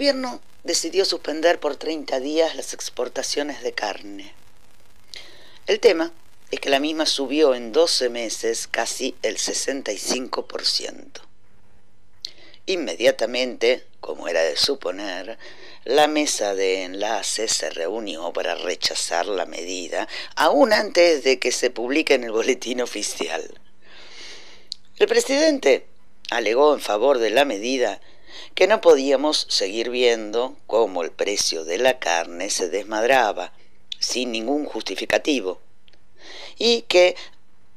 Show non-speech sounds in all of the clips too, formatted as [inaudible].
Gobierno decidió suspender por 30 días las exportaciones de carne. El tema es que la misma subió en 12 meses casi el 65%. Inmediatamente, como era de suponer, la mesa de enlace se reunió para rechazar la medida, aún antes de que se publique en el boletín oficial. El presidente alegó en favor de la medida que no podíamos seguir viendo cómo el precio de la carne se desmadraba sin ningún justificativo y que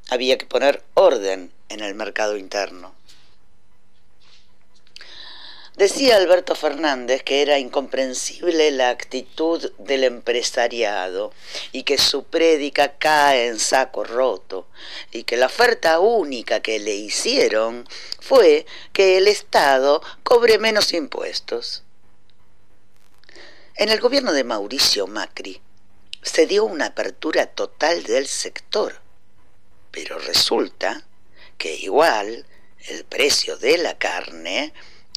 había que poner orden en el mercado interno. Decía Alberto Fernández que era incomprensible la actitud del empresariado y que su prédica cae en saco roto y que la oferta única que le hicieron fue que el Estado cobre menos impuestos. En el gobierno de Mauricio Macri se dio una apertura total del sector, pero resulta que igual el precio de la carne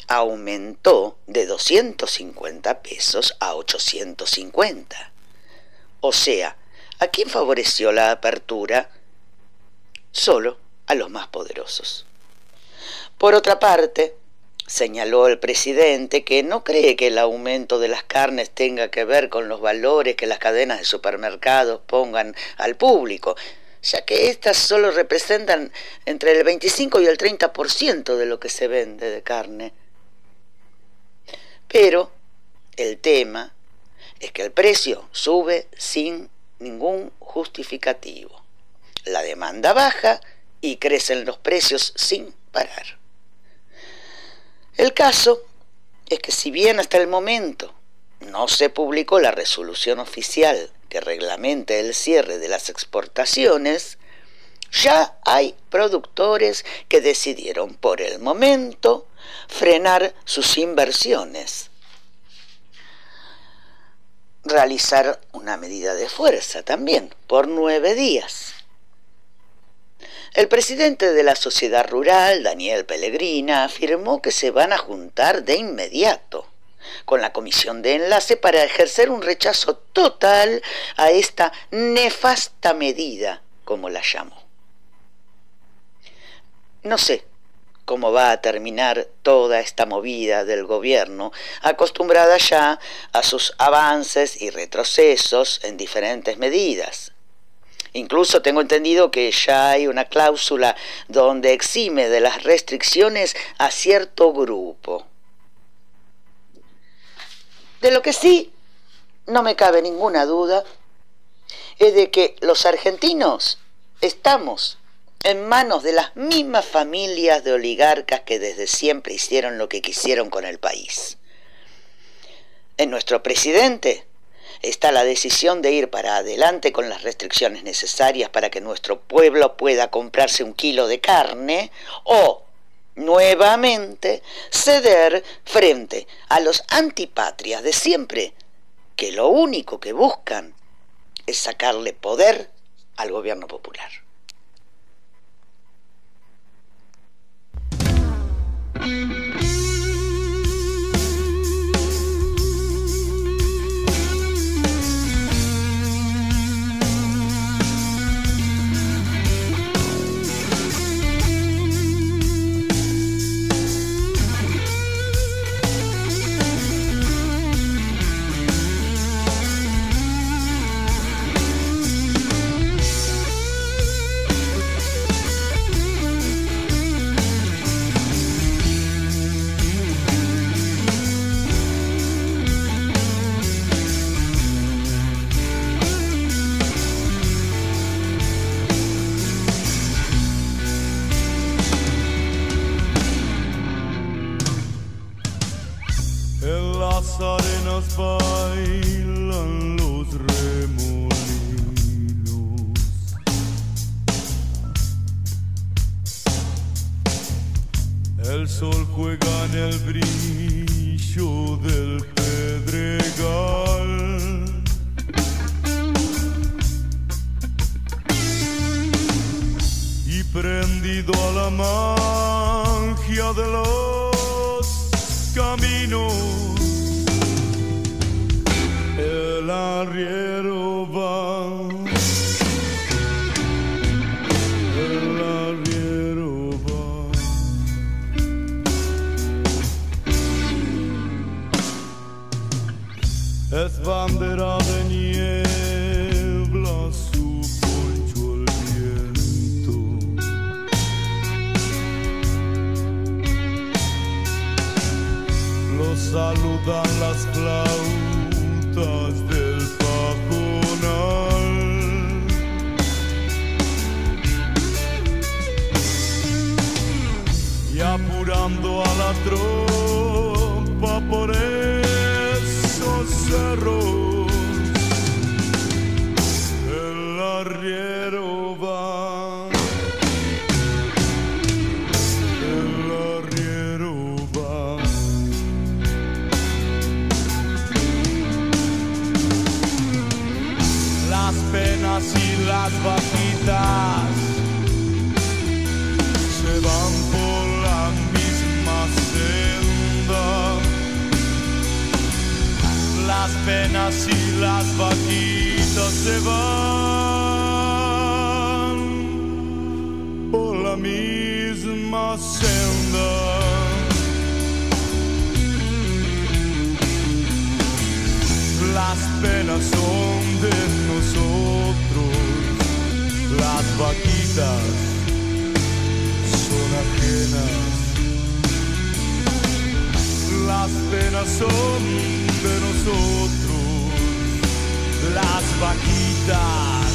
aumentó de 250 pesos a 850. O sea, ¿a quién favoreció la apertura? Solo a los más poderosos. Por otra parte, señaló el presidente que no cree que el aumento de las carnes tenga que ver con los valores que las cadenas de supermercados pongan al público, ya que éstas solo representan entre el 25 y el 30% de lo que se vende de carne. Pero el tema es que el precio sube sin ningún justificativo. La demanda baja y crecen los precios sin parar. El caso es que si bien hasta el momento no se publicó la resolución oficial que reglamente el cierre de las exportaciones, ya hay productores que decidieron por el momento frenar sus inversiones, realizar una medida de fuerza también por nueve días. El presidente de la sociedad rural, Daniel Pellegrina, afirmó que se van a juntar de inmediato con la comisión de enlace para ejercer un rechazo total a esta nefasta medida, como la llamó. No sé cómo va a terminar toda esta movida del gobierno, acostumbrada ya a sus avances y retrocesos en diferentes medidas. Incluso tengo entendido que ya hay una cláusula donde exime de las restricciones a cierto grupo. De lo que sí no me cabe ninguna duda es de que los argentinos estamos en manos de las mismas familias de oligarcas que desde siempre hicieron lo que quisieron con el país. En nuestro presidente está la decisión de ir para adelante con las restricciones necesarias para que nuestro pueblo pueda comprarse un kilo de carne o nuevamente ceder frente a los antipatrias de siempre, que lo único que buscan es sacarle poder al gobierno popular. A por la mesma senda. Las penas son de nosotros, las vaquitas son ajenas. Las penas son de nosotros las vaquitas.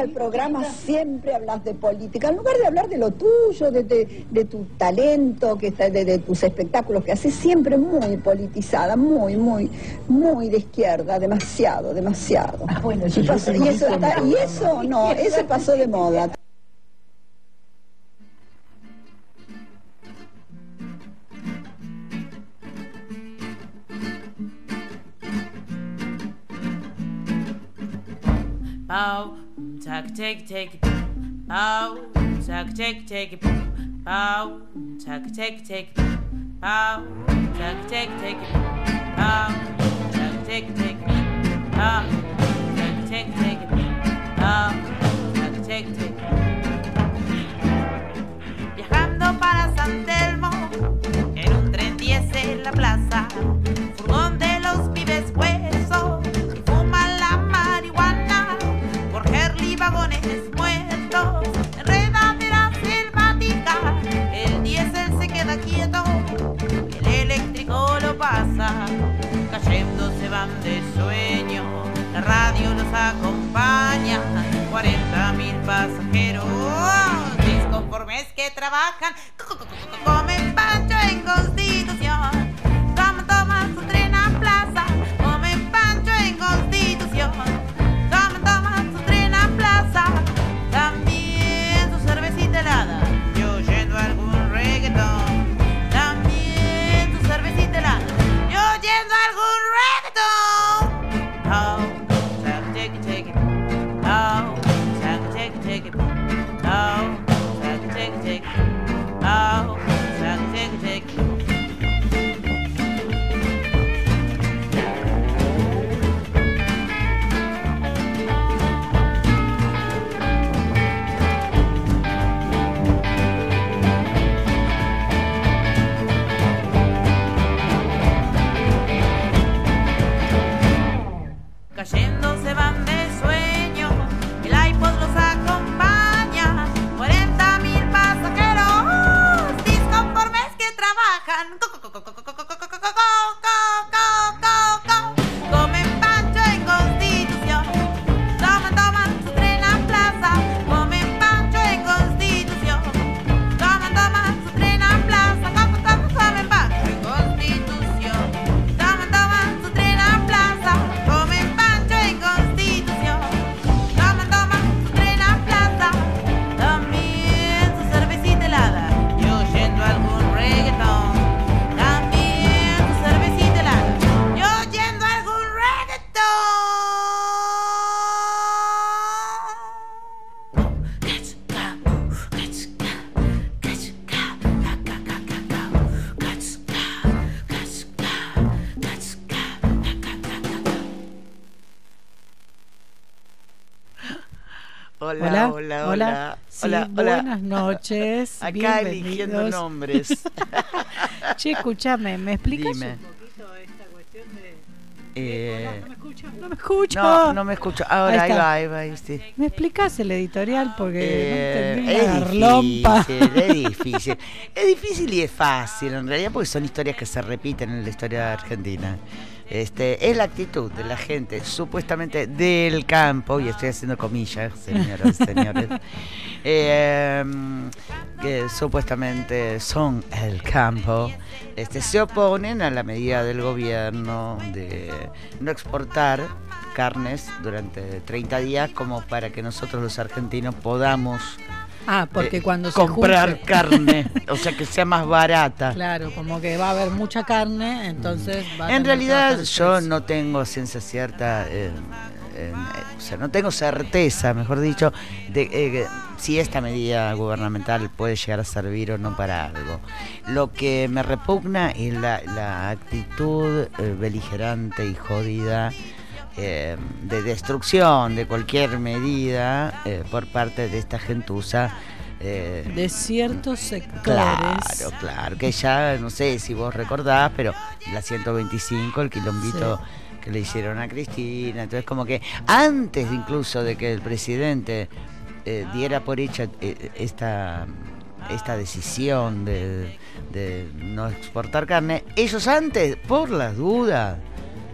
Al programa siempre hablas de política, en lugar de hablar de lo tuyo, de, tu talento, que de, tus espectáculos que haces, siempre muy politizada, muy, muy, muy de izquierda, demasiado, demasiado. Ah, bueno, y, eso y eso no, eso pasó de moda. Tuck, take, take, bow, tuck, take, take, bow, tuck, take, take, bow, tuck, take, take, bow, tuck, take, take, bow, tuck, take, take, bow, tuck, take, take. Viajando para San Telmo, en un tren 10 en la plaza, furgón de cayendo se van de sueño, la radio los acompaña, 40 mil pasajeros, disconformes que trabajan, comen как, как, как, Hola, hola, Buenas noches. [laughs] Acá eligiendo nombres. [laughs] che, escúchame, ¿me explicas un poquito esta cuestión de.? Eh, no me escucho, no me escucho. No, no me escucho. Ahora ahí, va, ahí va, ahí sí. ¿Me explicas el editorial? Porque eh, no entendí es difícil, es difícil. es difícil y es fácil, en realidad, porque son historias que se repiten en la historia argentina. Este, es la actitud de la gente supuestamente del campo, y estoy haciendo comillas, señoras y señores, [laughs] eh, que supuestamente son el campo, este, se oponen a la medida del gobierno de no exportar carnes durante 30 días como para que nosotros los argentinos podamos Ah, porque eh, cuando se comprar carne, [laughs] o sea que sea más barata. Claro, como que va a haber mucha carne, entonces va En realidad yo no tengo ciencia cierta, eh, eh, o sea, no tengo certeza, mejor dicho, de si esta medida gubernamental puede llegar a servir o no para algo. Lo que me repugna es la, la actitud beligerante y jodida eh, de destrucción de cualquier medida eh, por parte de esta gentuza. Eh, de ciertos sectores. Claro, claro, que ya no sé si vos recordás, pero la 125, el quilombito que le hicieron a Cristina, entonces como que antes incluso de que el presidente diera por hecha esta esta decisión de, de, no exportar carne, ellos antes, por las dudas,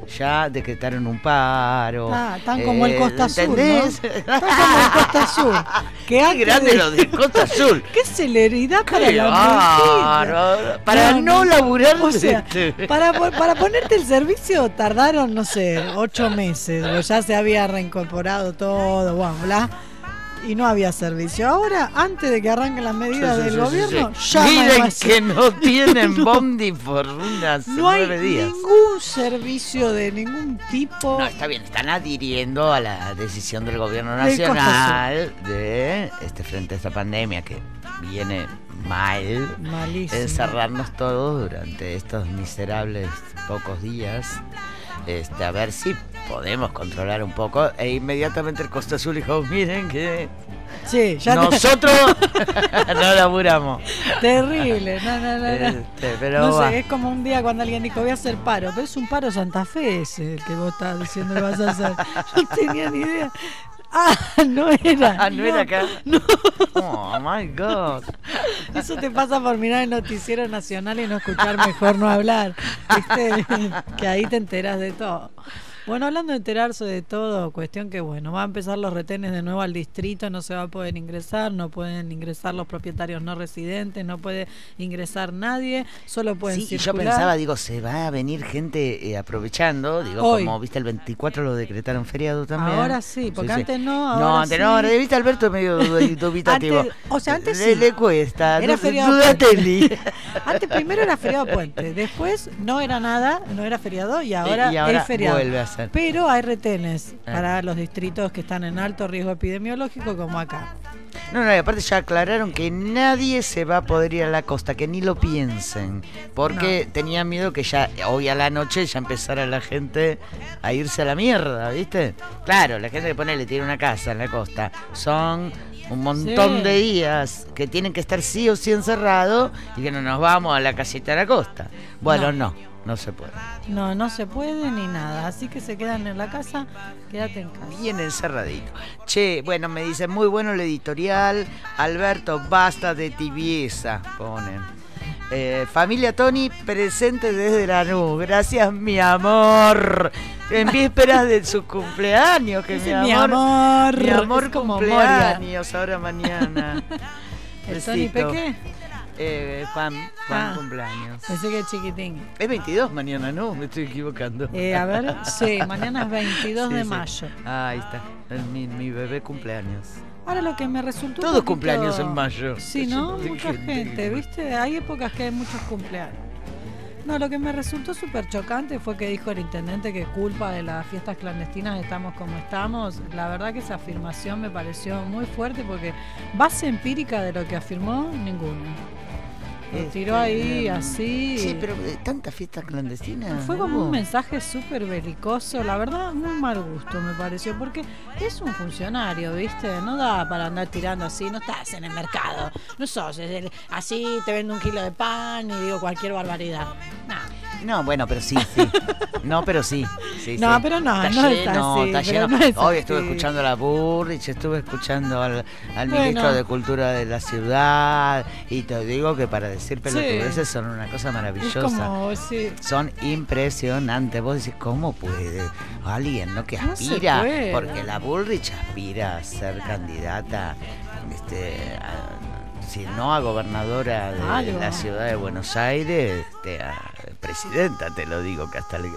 ya decretaron un paro. Ah, tan como el Eh, Costa Azul, ¿no? ¿entendés? Tan como el Costa Azul. [laughs] Que Qué grande de- lo de Costa Azul. [laughs] Qué celeridad para Qué la mentira. Para no laburar O sea, este- para, para [laughs] ponerte el servicio tardaron, no sé, ocho meses. O ya se había reincorporado todo, bueno, bla. Y no había servicio. Ahora, antes de que arranquen las medidas Sí, del sí, gobierno, ya Miren que no tienen [laughs] [laughs] bondi por unas no nueve días. ningún servicio de ningún tipo. No, está bien, están adhiriendo a la decisión del gobierno nacional de este frente a esta pandemia que viene mal. Malísimo. encerrarnos todos durante estos miserables pocos días. Este, a ver si podemos controlar un poco. E inmediatamente el Costa Azul dijo, miren que Sí, ya nosotros [laughs] no laburamos. Terrible, no, no, no. no. Este, pero No va. sé, es como un día cuando alguien dijo voy a hacer paro, pero es un paro Santa Fe ese el que vos estás diciendo que vas a hacer. [laughs] No tenía ni idea. Ah, no era. Ah, no, era acá. [laughs] No. Oh my god. Eso te pasa por mirar el noticiero nacional y no escuchar mejor no hablar. ¿Viste? [laughs] Que ahí te enteras de todo. Bueno, hablando de enterarse de todo, cuestión que bueno, va a empezar los retenes de nuevo al distrito, no se va a poder ingresar, no pueden ingresar los propietarios no residentes, no puede ingresar nadie, solo pueden Sí, y yo pensaba, digo, se va a venir gente eh, aprovechando, digo, Hoy. como viste el 24 lo decretaron feriado también. Ahora sí, porque antes no, No, ahora antes no, ahora viste Alberto es medio [laughs] du- dubitativo. Antes- o sea, antes le, sí. le cuesta, Era feriado. [laughs] Antes primero era feriado puente, después no era nada, no era feriado y ahora, y ahora es feriado. vuelve a ser. Pero hay retenes Ah. para los distritos que están en alto riesgo epidemiológico como acá. No, no, y aparte ya aclararon que nadie se va a poder ir a la costa, que ni lo piensen, porque tenían miedo que ya hoy a la noche ya empezara la gente a irse a la mierda, ¿viste? Claro, la gente que pone le tiene una casa en la costa, son un montón Sí. de días que tienen que estar sí o sí encerrados y que no nos vamos a la casita de la costa. Bueno, no, no, se puede. No, no se puede ni nada, así que se quedan en la casa, quédate en casa. Bien encerradito. Che, bueno, me dicen muy bueno el editorial. Alberto, basta de tibieza, ponen. Eh, familia Tony, presente desde la nube. Gracias, mi amor. En vísperas de su cumpleaños, que [laughs] mi amor. mi amor. Mi amor como cumpleaños, ahora mañana. [laughs] ¿El Tony. Peque? Eh, Juan Ah. cumpleaños. Pensé que es chiquitín. Es 22 mañana, ¿no? Me estoy equivocando. Eh, a ver, sí, mañana es 22 [laughs] Sí, de sí. mayo. Ah, ahí está. Es Mi, mi bebé cumpleaños. Ahora lo que me resultó. Todos poquito- cumpleaños en mayo. Sí, ¿no? [laughs] Mucha gente. gente, ¿viste? Hay épocas que hay muchos cumpleaños. No, lo que me resultó súper chocante fue que dijo el intendente que culpa de las fiestas clandestinas estamos como estamos. La verdad que esa afirmación me pareció muy fuerte porque base empírica de lo que afirmó, ninguna. Lo tiró ahí así. Este, Sí, pero eh, tantas fiestas clandestinas. Fue como un mensaje súper belicoso, la verdad, muy mal gusto me pareció, porque es un funcionario, ¿viste? No da para andar tirando así, no estás en el mercado, no sos el- así, te vendo un kilo de pan y digo cualquier barbaridad. No. No, bueno, pero sí, sí. No, pero sí. sí, No, sí. pero no, está no lleno, está así, está lleno. no es Hoy estuve escuchando a la Burrich, estuve escuchando al, al Bueno. ministro de Cultura de la ciudad. Y te digo que para decir Sí. pelotudeces son una cosa maravillosa. como, sí. Son impresionantes. Vos decís, ¿cómo puede alguien no que aspira? Porque la Bullrich aspira a ser candidata, este, a- si no a gobernadora de la ciudad de Buenos Aires, este, a presidenta, te lo digo, que hasta le,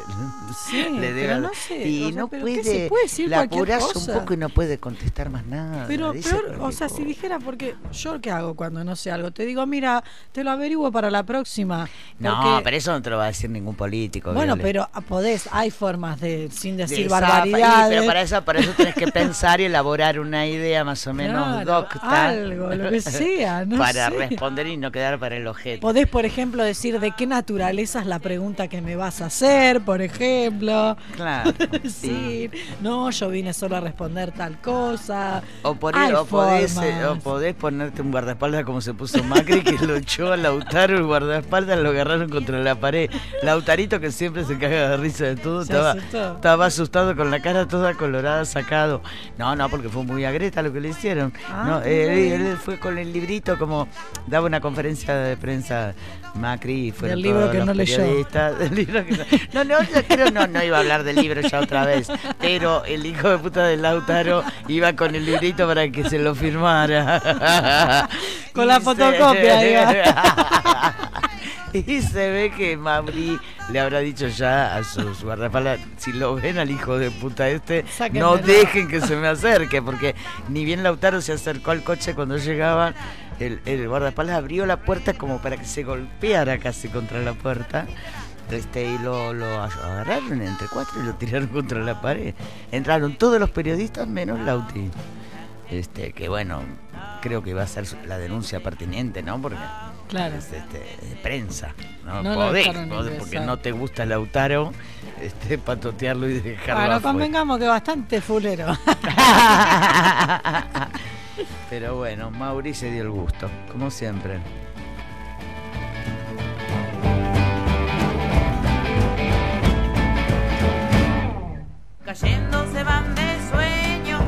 Sí, le pero debe- no sé, Y o sea, no pero ¿qué puede, se puede decir la apurás un cosa? poco y no puede contestar más nada. Pero peor, o sea, si dijera, porque yo qué hago cuando no sé algo, te digo, mira, te lo averiguo para la próxima. No, porque- pero eso no te lo va a decir ningún político. Bueno, Viole. pero podés, hay formas de, sin De decir esa- barbaridades. pero para eso, para eso tenés que pensar y elaborar una idea más o menos Claro, docta. algo, lo que [laughs] sea, no para sé. responder y no quedar para el objeto. Podés, por ejemplo, decir de qué naturaleza es la pregunta que me vas a hacer, por ejemplo. Claro. [laughs] Decir, no, yo vine solo a responder tal cosa. O, por Hay o, podés, eh, o podés ponerte un guardaespaldas como se puso Macri, que lo echó a Lautaro, el guardaespaldas lo agarraron contra la pared. Lautarito, que siempre se caga de risa de todo, Se estaba, asustó. estaba asustado con la cara toda colorada, sacado. No, no, porque fue muy agreta lo que le hicieron. Ah, no, él fue con el librito como daba una conferencia de prensa Macri fueron Del libro que no leyó. periodistas, del libro que no, no, no, yo creo no, no iba a hablar del libro ya otra vez, pero el hijo de puta de Lautaro iba con el librito para que se lo firmara. [laughs] Con la se- fotocopia, [laughs] Y se ve que Mauri le habrá dicho ya a sus guardaespaldas, si lo ven al hijo de puta este, Sáquenmelo. no dejen que se me acerque, porque ni bien Lautaro se acercó al coche cuando llegaban, el, el guardaespaldas abrió la puerta como para que se golpeara casi contra la puerta. Este, y lo, lo agarraron entre cuatro y lo tiraron [laughs] contra la pared. Entraron todos los periodistas menos Lauti. Este, que bueno, creo que va a ser la denuncia pertinente, ¿no? Porque Claro. es este, de prensa, ¿no? No Podés, podés, porque no te gusta Lautaro, este, patotearlo y dejarlo Bueno, afuera. convengamos que bastante fulero. [laughs] [laughs] Pero bueno, Mauri se dio el gusto, como siempre. Cayendo se van de sueño,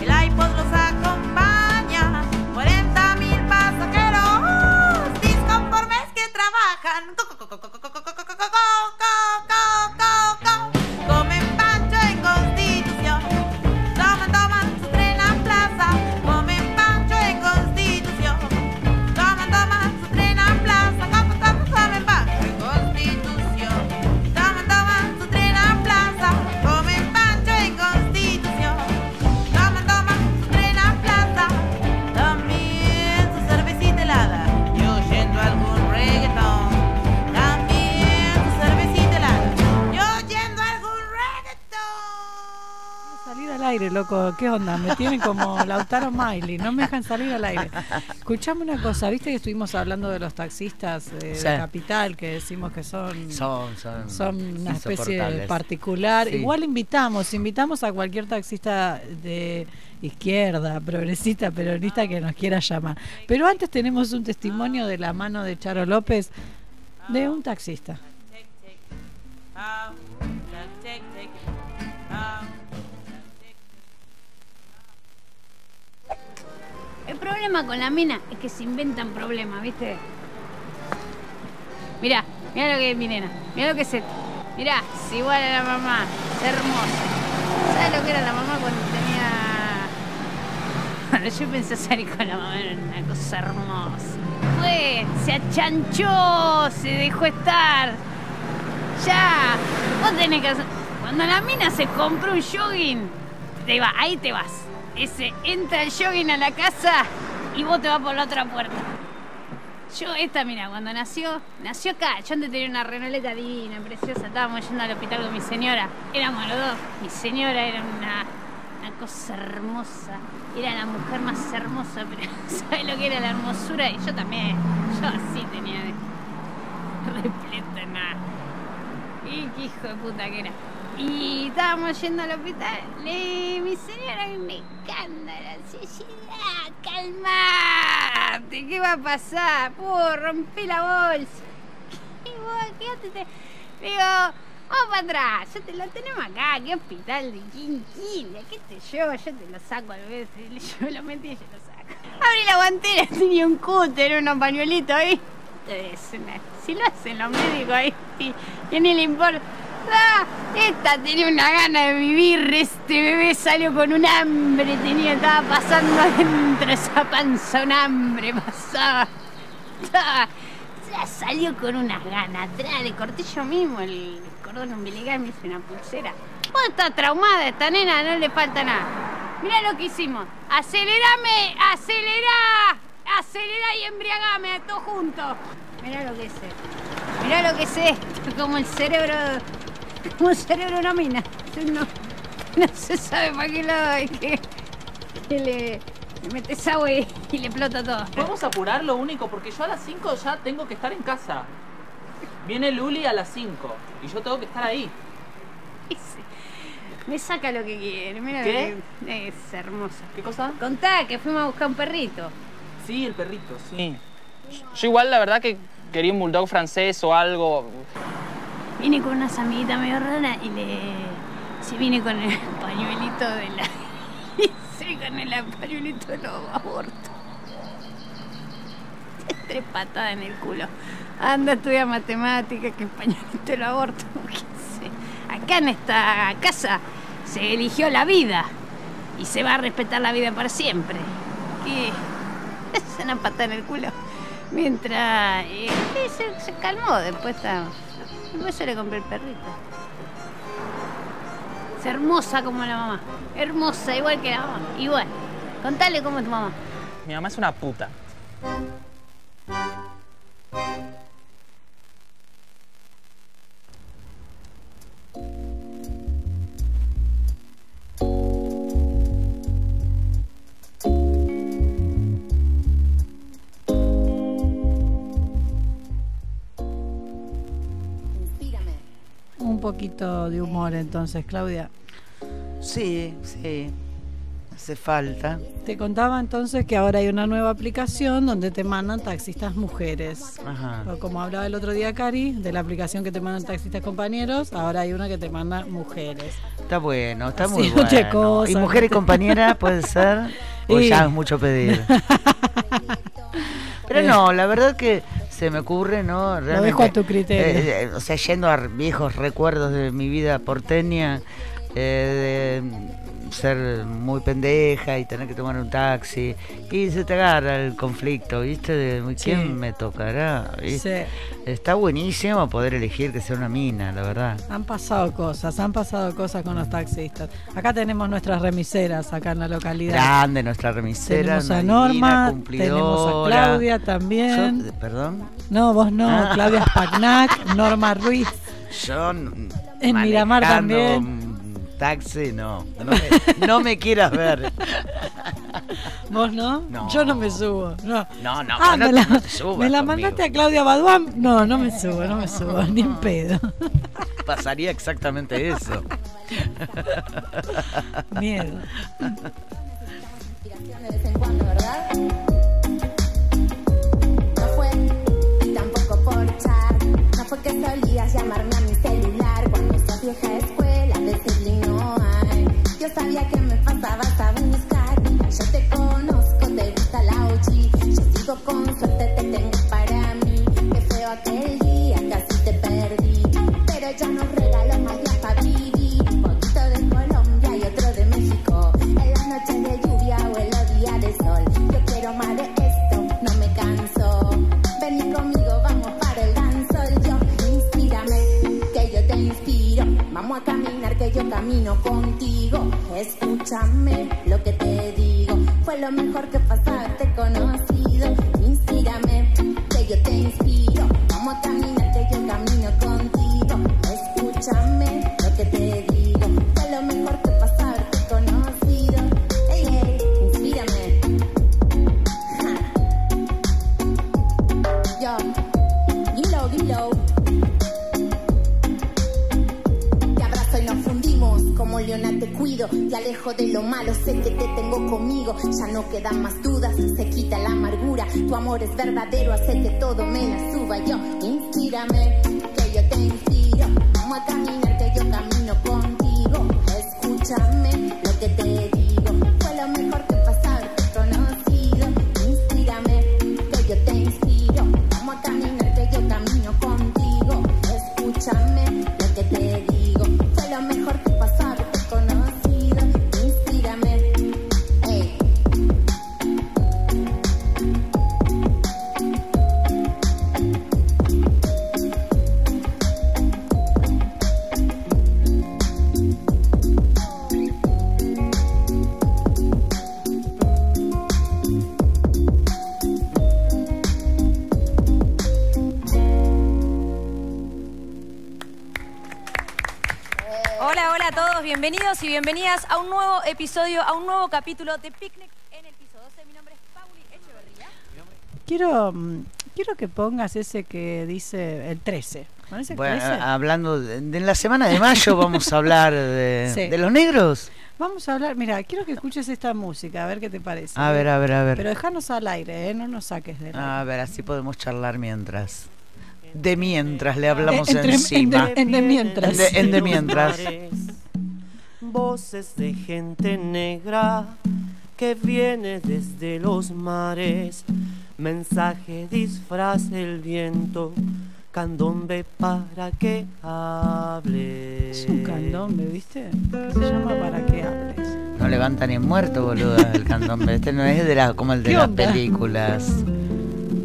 el iPod los acompaña. 40 mil pasajeros disconformes que trabajan. Loco. ¿Qué onda? Me tienen como Lautaro Miley. No me dejan salir al aire. Escuchame una cosa. ¿Viste que estuvimos hablando de los taxistas eh, Sí. de Capital que decimos que son... Son, son, son una especie particular. Sí. Igual invitamos, invitamos a cualquier taxista de izquierda, progresista, peronista que nos quiera llamar. Pero antes tenemos un testimonio de la mano de Charo López de un taxista. Problema con la mina es que se inventan problemas, ¿viste? Mirá, mirá lo que es mi nena. Mirá lo que es esto. Mirá, es igual a la mamá. Es hermosa. ¿Sabes lo que era la mamá cuando tenía... [laughs] Cuando yo pensé salir con la mamá era una cosa hermosa. Fue, se achanchó, se dejó estar. Ya, vos tenés que hacer... Cuando la mina se compró un jogging, te va, ahí te vas. Ese entra el jogging a la casa y vos te vas por la otra puerta. Yo, esta, mira, cuando nació, nació acá. Yo antes tenía una renoleta divina, preciosa. Estábamos yendo al hospital con mi señora. Éramos los dos. Mi señora era una, una cosa hermosa. Era la mujer más hermosa, pero [laughs] ¿sabes lo que era la hermosura? Y yo también. Yo así tenía de [laughs] repleto en nada. Y qué hijo de puta que era. Y estábamos yendo al hospital. Le, mi señora me escándalo. Ah, calmate. ¿Qué va a pasar? Puh, rompí la bolsa. Y vos, quédate. te- Digo, vamos para atrás. Yo te lo tenemos acá. ¿Qué hospital de Quinquilla? ¿Qué te llevo? Yo te lo saco a veces. Yo lo metí y yo lo saco. Abrí la guantera. [laughs] Tenía un cúter, unos pañuelitos ahí. Es una- Si lo hacen los médicos ahí, y ni le importa. Esta tenía una gana de vivir, este bebé salió con un hambre, tenía, estaba pasando adentro esa panza, un hambre pasaba. Ya salió con unas ganas, atrás, le corté yo mismo el cordón umbilical, me hice una pulsera. Vos está traumada esta nena, no le falta nada. Mirá lo que hicimos. Acelerame, acelera, acelera y embriagame, todos juntos. Mirá lo que sé. Mirá lo que sé. Como el cerebro. El cerebro una mina. No, no se sabe para qué lado hay que. que le, le metes agua y, y le explota todo. Podemos apurar lo único, porque yo a las 5 ya tengo que estar en casa. Viene Luli a las 5 y yo tengo que estar ahí. [laughs] Me saca lo que quiere. Mira ¿Qué? que- Es hermosa. ¿Qué cosa? Contá que fuimos a buscar un perrito. Sí, el perrito, sí. Yo igual la verdad que quería un bulldog francés o algo. Vine con unas amiguitas medio raras y le. Se vine con el [laughs] pañuelito de la. [laughs] Sí, con el pañuelito de los abortos. tres patadas en el culo. Anda, estudia matemáticas, que español te lo aborto. [laughs] qué sé. Acá en esta casa se eligió la vida y se va a respetar la vida para siempre. ¿Qué? Es una patada en el culo. Mientras eh, sí, se, se calmó, después está. Después yo le compré el perrito. Es hermosa como la mamá. Hermosa, igual que la mamá. Igual. Contale cómo es tu mamá. Mi mamá es una puta. Poquito de humor entonces, Claudia. Sí, sí. Hace falta. Te contaba entonces que ahora hay una nueva aplicación donde te mandan taxistas mujeres. Ajá. Como hablaba el otro día Cari, de la aplicación que te mandan taxistas compañeros, ahora hay una que te manda mujeres. Está bueno, está muy bueno. ¿Y mujer y compañera puede ser? [laughs] O Y- ya es mucho pedir. [laughs] Pero no, la verdad que se me ocurre, ¿no? Lo dejo a tu criterio. eh, eh, o sea, yendo a viejos recuerdos de mi vida porteña, eh, de ser muy pendeja y tener que tomar un taxi, y se te agarra el conflicto, ¿viste? De ¿quién Sí. me tocará? Está buenísimo poder elegir que sea una mina, la verdad. Han pasado cosas, han pasado cosas con los taxistas. Acá tenemos nuestras remiseras, acá en la localidad. Grande nuestra remisera. Tenemos a Norma, cumplidora. tenemos a Claudia también. Yo- ¿Perdón? No, vos no, Ah. Claudia Spagnac, Norma Ruiz. Yo. En Miramar también. Taxi, no. No me, no me quieras ver. [laughs] ¿Vos no? No. Yo no me subo. No, No, no, Ah, no me la, no te subas me la conmigo. mandaste a Claudia Baduán. No, no me subo, no me subo, ni en pedo. Pasaría exactamente eso. [laughs] Miedo. de vez en cuando, ¿verdad? No fue y tampoco por chat. No fue que solías llamarme a mi celular cuando estás vieja escuela. Yo sabía que me pasabas a buscar. Yo te conozco, te gusta la OG. Yo sigo con suerte, te tengo para mí. Qué feo aquel día, casi te perdí. Pero ya nos regaló más vivir. Un poquito de Colombia y otro de México. En las noches de lluvia o en los días de sol. Yo quiero más de esto, no me canso. Vení conmigo, vamos para el danzol. Yo, inspírame, que yo te inspiro. Vamos a caminar, que yo camino contigo. Escúchame lo que te digo. Fue lo mejor que pasó haberte conocido. Inspírame, que yo te inspiro. Vamos a caminar, que yo camino contigo. Escúchame cuido, te alejo de lo malo, sé que te tengo conmigo, ya no quedan más dudas, se quita la amargura, tu amor es verdadero, hace que todo me la suba, yo, inspírame, que yo te inspiro, vamos a caminar, que yo camino contigo, escúchame lo que te digo, bienvenidas a un nuevo episodio, a un nuevo capítulo de Picnic en el piso 12. Mi nombre es Pauli Echeverría. Quiero, mm, quiero que pongas ese que dice el 13. ¿Con ese Bueno, 13? hablando de, de la semana de mayo vamos a hablar de, [laughs] Sí. de los negros. Vamos a hablar, mira, quiero que escuches esta música, a ver qué te parece. A ver, a ver, a ver. Pero dejanos al aire, ¿eh? no nos saques de A ver, así podemos charlar mientras. De mientras le hablamos Eh, entre- encima. en de mientras. En de, en de mientras. [laughs] Voces de gente negra que viene desde los mares. mensaje disfrace el viento, candombe para que hables. Es un candombe, ¿viste? Se llama Para que hables. No levantan en muerto, boludo, el candombe. Este no es de la, como el de ¿Qué las onda? películas.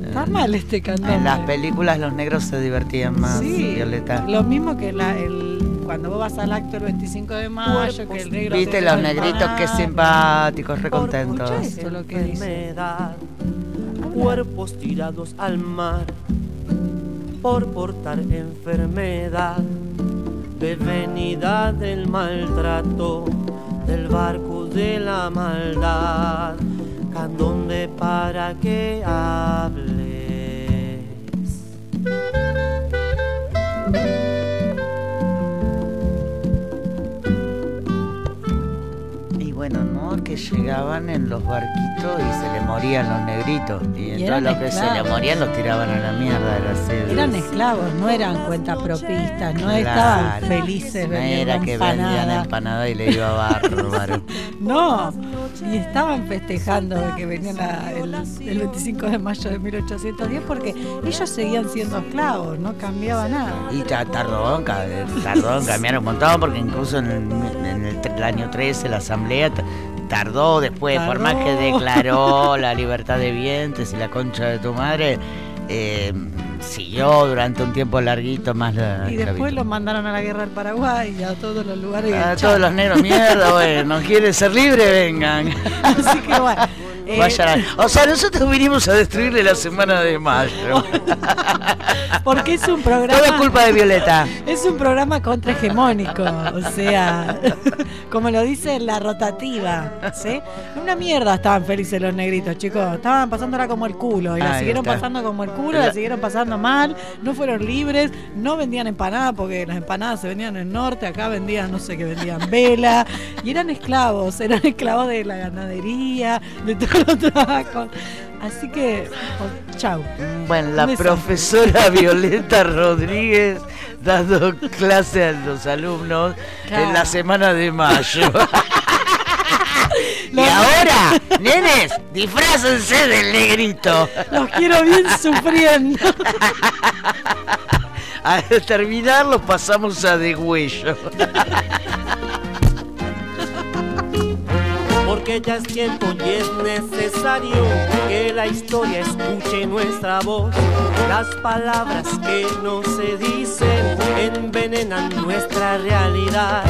Está mal este candombe. En las películas los negros se divertían más, Sí, Violeta. lo mismo que la- el, cuando vos vas al acto el 25 de mayo, que el negro... Viste te los negritos qué simpáticos, recontentos. Esto es lo que dice. enfermedad, cuerpos tirados al mar por portar enfermedad, devenida del maltrato, del barco de la maldad, candombe para que hables. Bueno, no, que llegaban en los barquitos y se le morían los negritos. Y Y entonces los que se le morían los tiraban a la mierda. Era así. Eran esclavos, no eran cuentapropistas, no Claro. estaban felices No era que vendían empanada. empanada y le iba bárbaro. [laughs] No, y estaban festejando de que venían a- el, el 25 de mayo de 1810 porque ellos seguían siendo esclavos, no cambiaba nada. Y ta- tardó, tardó en cambiar un montón, porque incluso en el, en el año 13 la asamblea tardó después, por más que Tardó. declaró la libertad de vientres y la concha de tu madre, eh, siguió durante un tiempo larguito más la Y después los mandaron a la guerra del Paraguay y a todos los lugares. A todos los negros, mierda, bueno, quieren ser libres, vengan. [laughs] Así que bueno. eh, Vayan a- [laughs] O sea, nosotros vinimos a destruirle la semana de mayo. [laughs] porque es un programa. Todo es culpa de Violeta. Es un programa contrahegemónico, o sea, como lo dice la rotativa, ¿sí? Una mierda estaban felices los negritos, chicos. Estaban pasándola como el culo y la Ahí siguieron está. pasando como el culo, la La- siguieron pasando mal, no fueron libres, no vendían empanadas porque las empanadas se vendían en el norte, acá vendían, no sé qué vendían, vela, y eran esclavos, eran [laughs] esclavos de la ganadería, de todos los trabajos. Así que, oh, chau. Bueno, la profesora [laughs] Violeta Rodríguez dando clase a los alumnos en la semana de mayo. [laughs] y ahora, nenes, disfrácense del negrito. Los quiero bien sufriendo. [laughs] Al terminar los pasamos a degüello. [laughs] Porque ya es tiempo y es necesario que la historia escuche nuestra voz. Las palabras que no se dicen envenenan nuestra realidad.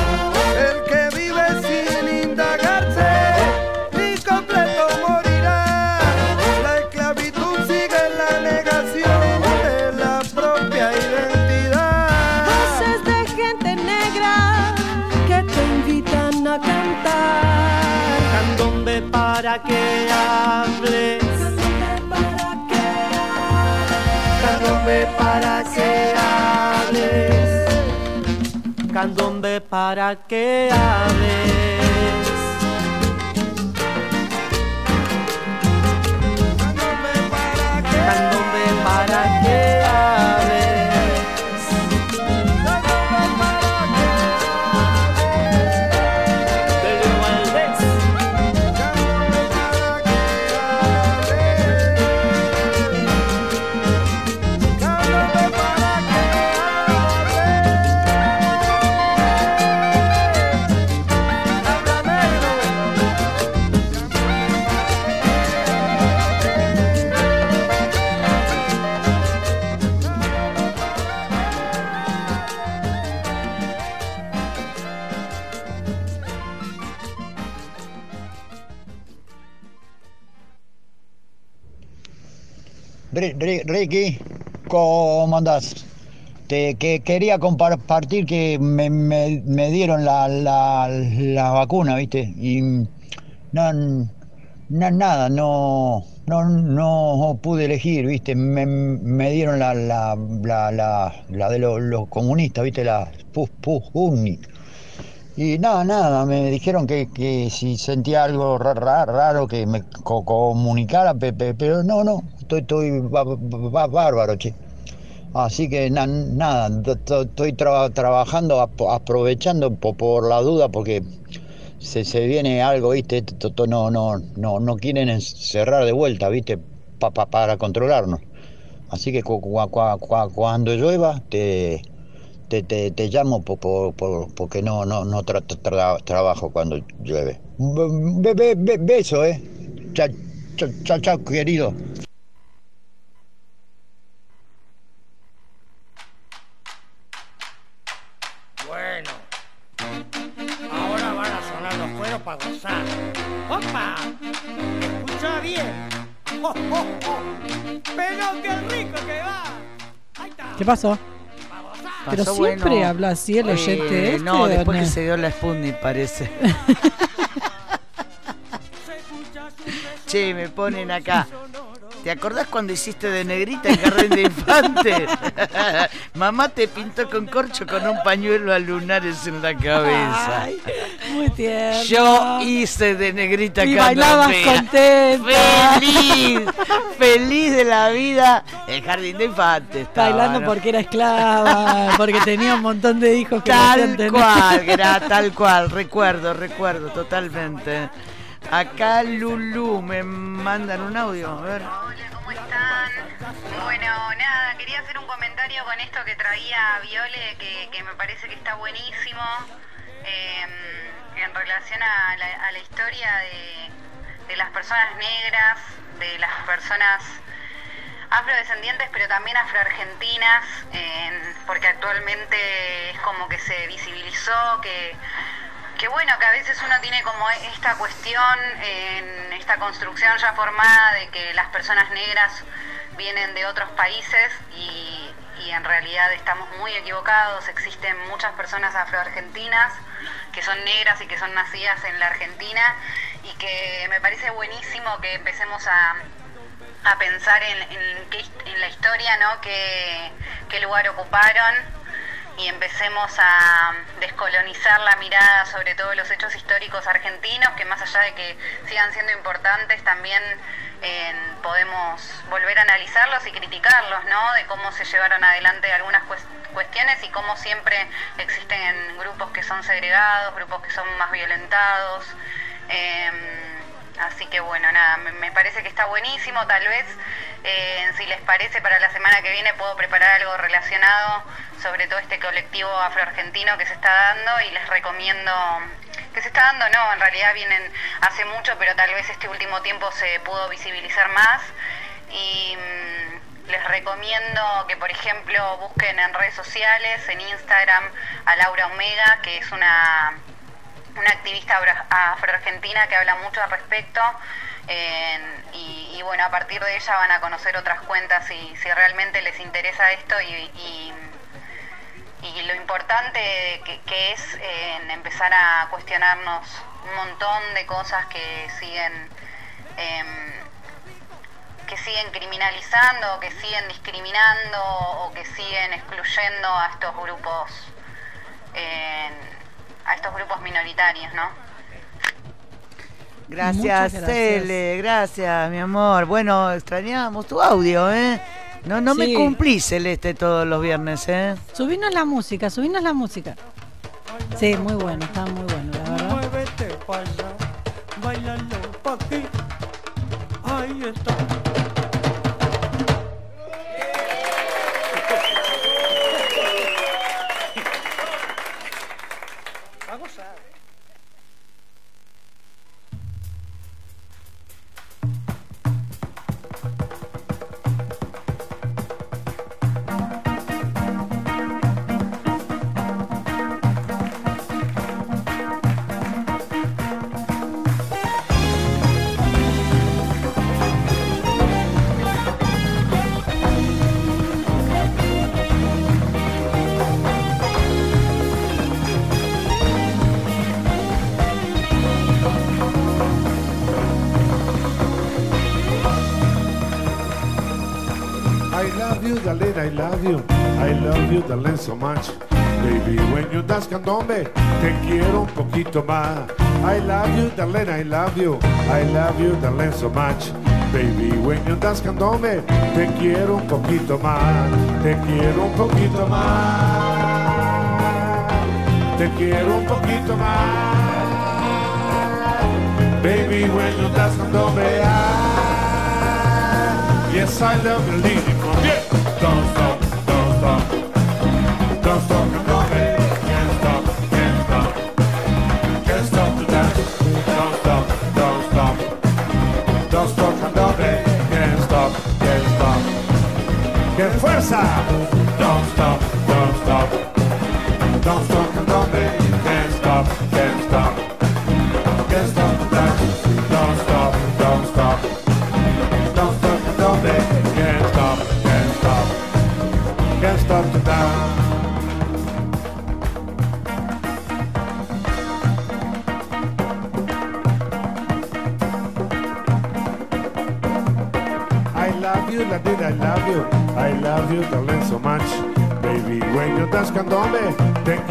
Candombe para que hables. Candombe para que hables. Ricky, ¿cómo andás? Te que quería compartir que me, me- me dieron la, la- la vacuna, ¿viste? Y no, na- nada, no, no, no pude elegir, ¿viste? Me, me dieron la, la, la, la, de los, comunistas, ¿viste? La Pu- Pu- Sputnik. Y nada, nada, me dijeron que, que si sentía algo ra- ra- raro que me co- comunicara, pe- pe- pero no, no, estoy, estoy ba- ba- bárbaro, che. Así que na- nada, to- to- estoy traba- trabajando, ap- aprovechando po- por la duda porque se, se viene algo, ¿viste? No, no, no, no quieren cerrar de vuelta, ¿viste? pa- pa- para controlarnos. Así que cu- cua- cua- cua- cuando llueva te, te, te- llamo po- po- por- porque no, no, no tra- tra- trabajo cuando llueve. Be- be- be- beso, ¿eh? Chao, chao, chao, querido. Escucha bien. ¡Oh, oh, oh! Pero qué rico que va. ¿Qué pasó? Pero Pasó siempre bueno. habla así el oyente Eh, este, No, ¿o después no? que se dio la Sputnik parece. [laughs] che, me ponen acá. ¿Te acordás cuando hiciste de negrita en Jardín de Infantes? [laughs] Mamá te pintó con corcho con un pañuelo a lunares en la cabeza. Ay, muy tierno. Yo hice de negrita Y bailabas contenta. Feliz, feliz de la vida en Jardín de Infantes. estaba, Bailando ¿no? porque era esclava, porque tenía un montón de hijos que Tal cual, era tal cual, recuerdo, recuerdo, totalmente. Acá Lulu me mandan un audio, a ver. Bueno, nada, quería hacer un comentario con esto que traía Viole, que, me parece que está buenísimo, eh, en relación a la, historia de, las personas negras, de las personas afrodescendientes, pero también afroargentinas, eh, porque actualmente es como que se visibilizó, que, que bueno, que a veces uno tiene como esta cuestión esta construcción ya formada de que las personas negras vienen de otros países y, en realidad estamos muy equivocados. Existen muchas personas afroargentinas que son negras y que son nacidas en la Argentina y que me parece buenísimo que empecemos a, a pensar en, en la historia, ¿no? Qué, qué lugar ocuparon y empecemos a descolonizar la mirada sobre todos los hechos históricos argentinos, que más allá de que sigan siendo importantes, también eh, podemos volver a analizarlos y criticarlos, ¿no? De cómo se llevaron adelante algunas cues- cuestiones y cómo siempre existen grupos que son segregados, grupos que son más violentados. Em, Así que bueno, nada, me parece que está buenísimo. Tal vez, eh, si les parece, para la semana que viene puedo preparar algo relacionado sobre todo este colectivo afroargentino que se está dando y les recomiendo, que se está dando, no, en realidad vienen hace mucho, pero tal vez este último tiempo se pudo visibilizar más. Y mm, les recomiendo que, por ejemplo, busquen en redes sociales, en Instagram, a Laura Omega, que es una una activista afro- afroargentina que habla mucho al respecto y, bueno, a partir de ella van a conocer otras cuentas si, si realmente les interesa esto y, lo importante que, es empezar a cuestionarnos un montón de cosas que siguen em, que siguen criminalizando, que siguen discriminando o que siguen excluyendo a estos grupos a estos grupos minoritarios, ¿no? Gracias. Cele, gracias, mi amor. Bueno, extrañábamos tu audio, ¿eh? No, no me Sí. cumplís, Celeste, todos los viernes, ¿eh? Subinos la música, subinos la música. Sí, muy bueno, está muy bueno, la verdad. Muévete pa' allá, bailalo pa' aquí. Ahí está. Darling, so much. Baby, when you dance candombe, te quiero un poquito más. I love you, darling, I love you. I love you, darling, so much. Baby, when you dance candombe, te quiero un poquito más. Te quiero un poquito más. Te quiero un poquito más. Baby, when you dance candombe, ah, Yes, I love you, leading from yeah. Fuerza! Don't stop, don't stop, don't stop. Can't stop, can't stop,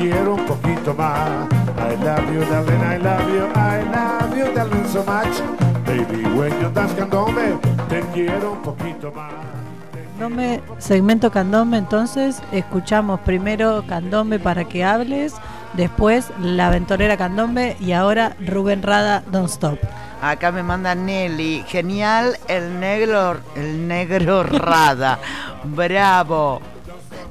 quiero un poquito más. I love you, darling, I love you. I love you, darling, so much. Baby, when you dance candombe, te quiero un poquito más. Candombe, segmento candombe, entonces escuchamos primero candombe para que hables, después la aventurera candombe y ahora Rubén Rada Don't Stop. Acá me manda Nelly, genial el negro, el negro Rada, [laughs] bravo.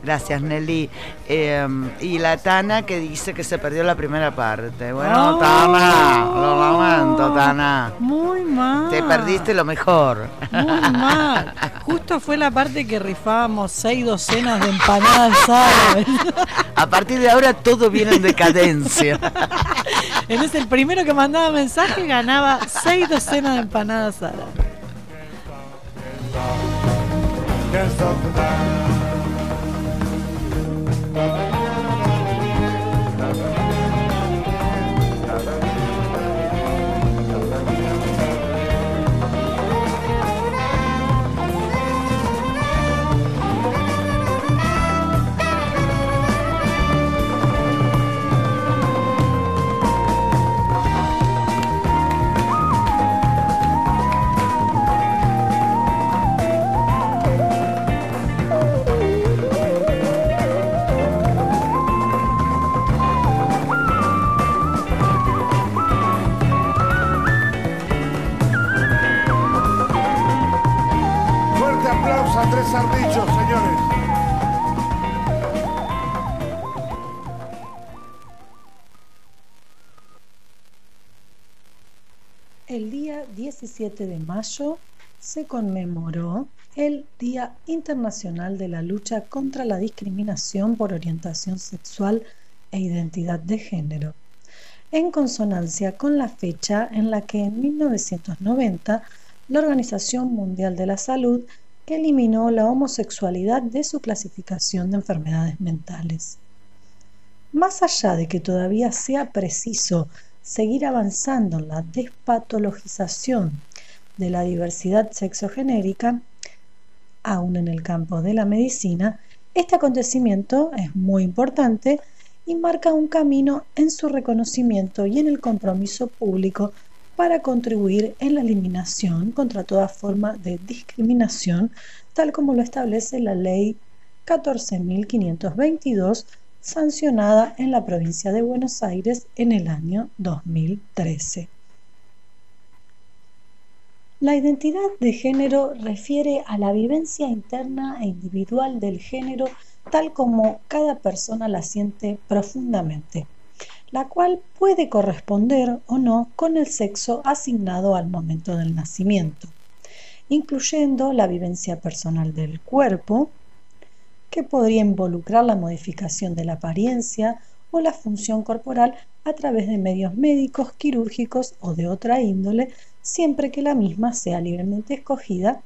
Gracias Nelly. Eh, y la Tana que dice que se perdió la primera parte. Bueno, Oh. Tana, lo lamento, Tana. Muy mal. Te perdiste lo mejor. Muy mal. Justo fue la parte que rifábamos seis docenas de empanadas [laughs] árabes. A partir de ahora todo viene en decadencia. [laughs] En ese el primero que mandaba mensaje ganaba seis docenas de empanadas árabes. Can't stop señores. El día 17 de mayo se conmemoró el Día Internacional de la Lucha contra la Discriminación por Orientación Sexual e Identidad de Género, en consonancia con la fecha en la que en 1990 la Organización Mundial de la Salud eliminó la homosexualidad de su clasificación de enfermedades mentales. Más allá de que todavía sea preciso seguir avanzando en la despatologización de la diversidad sexogenérica, aún en el campo de la medicina, este acontecimiento es muy importante y marca un camino en su reconocimiento y en el compromiso público para contribuir en la eliminación contra toda forma de discriminación, tal como lo establece la Ley 14.522, sancionada en la provincia de Buenos Aires en el año 2013. La identidad de género refiere a la vivencia interna e individual del género tal como cada persona la siente profundamente, la cual puede corresponder o no con el sexo asignado al momento del nacimiento, incluyendo la vivencia personal del cuerpo, que podría involucrar la modificación de la apariencia o la función corporal a través de medios médicos, quirúrgicos o de otra índole, siempre que la misma sea libremente escogida,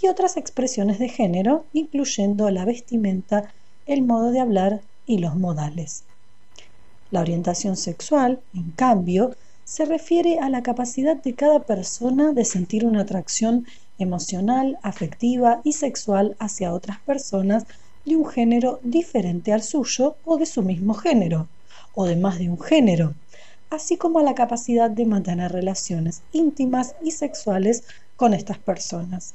y otras expresiones de género, incluyendo la vestimenta, el modo de hablar y los modales. La orientación sexual, en cambio, se refiere a la capacidad de cada persona de sentir una atracción emocional, afectiva y sexual hacia otras personas de un género diferente al suyo o de su mismo género, o de más de un género, así como a la capacidad de mantener relaciones íntimas y sexuales con estas personas.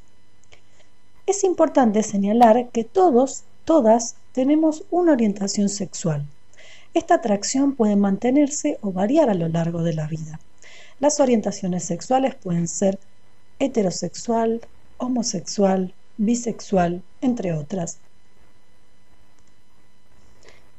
Es importante señalar que todos, todas, tenemos una orientación sexual. Esta atracción puede mantenerse o variar a lo largo de la vida. Las orientaciones sexuales pueden ser heterosexual, homosexual, bisexual, entre otras.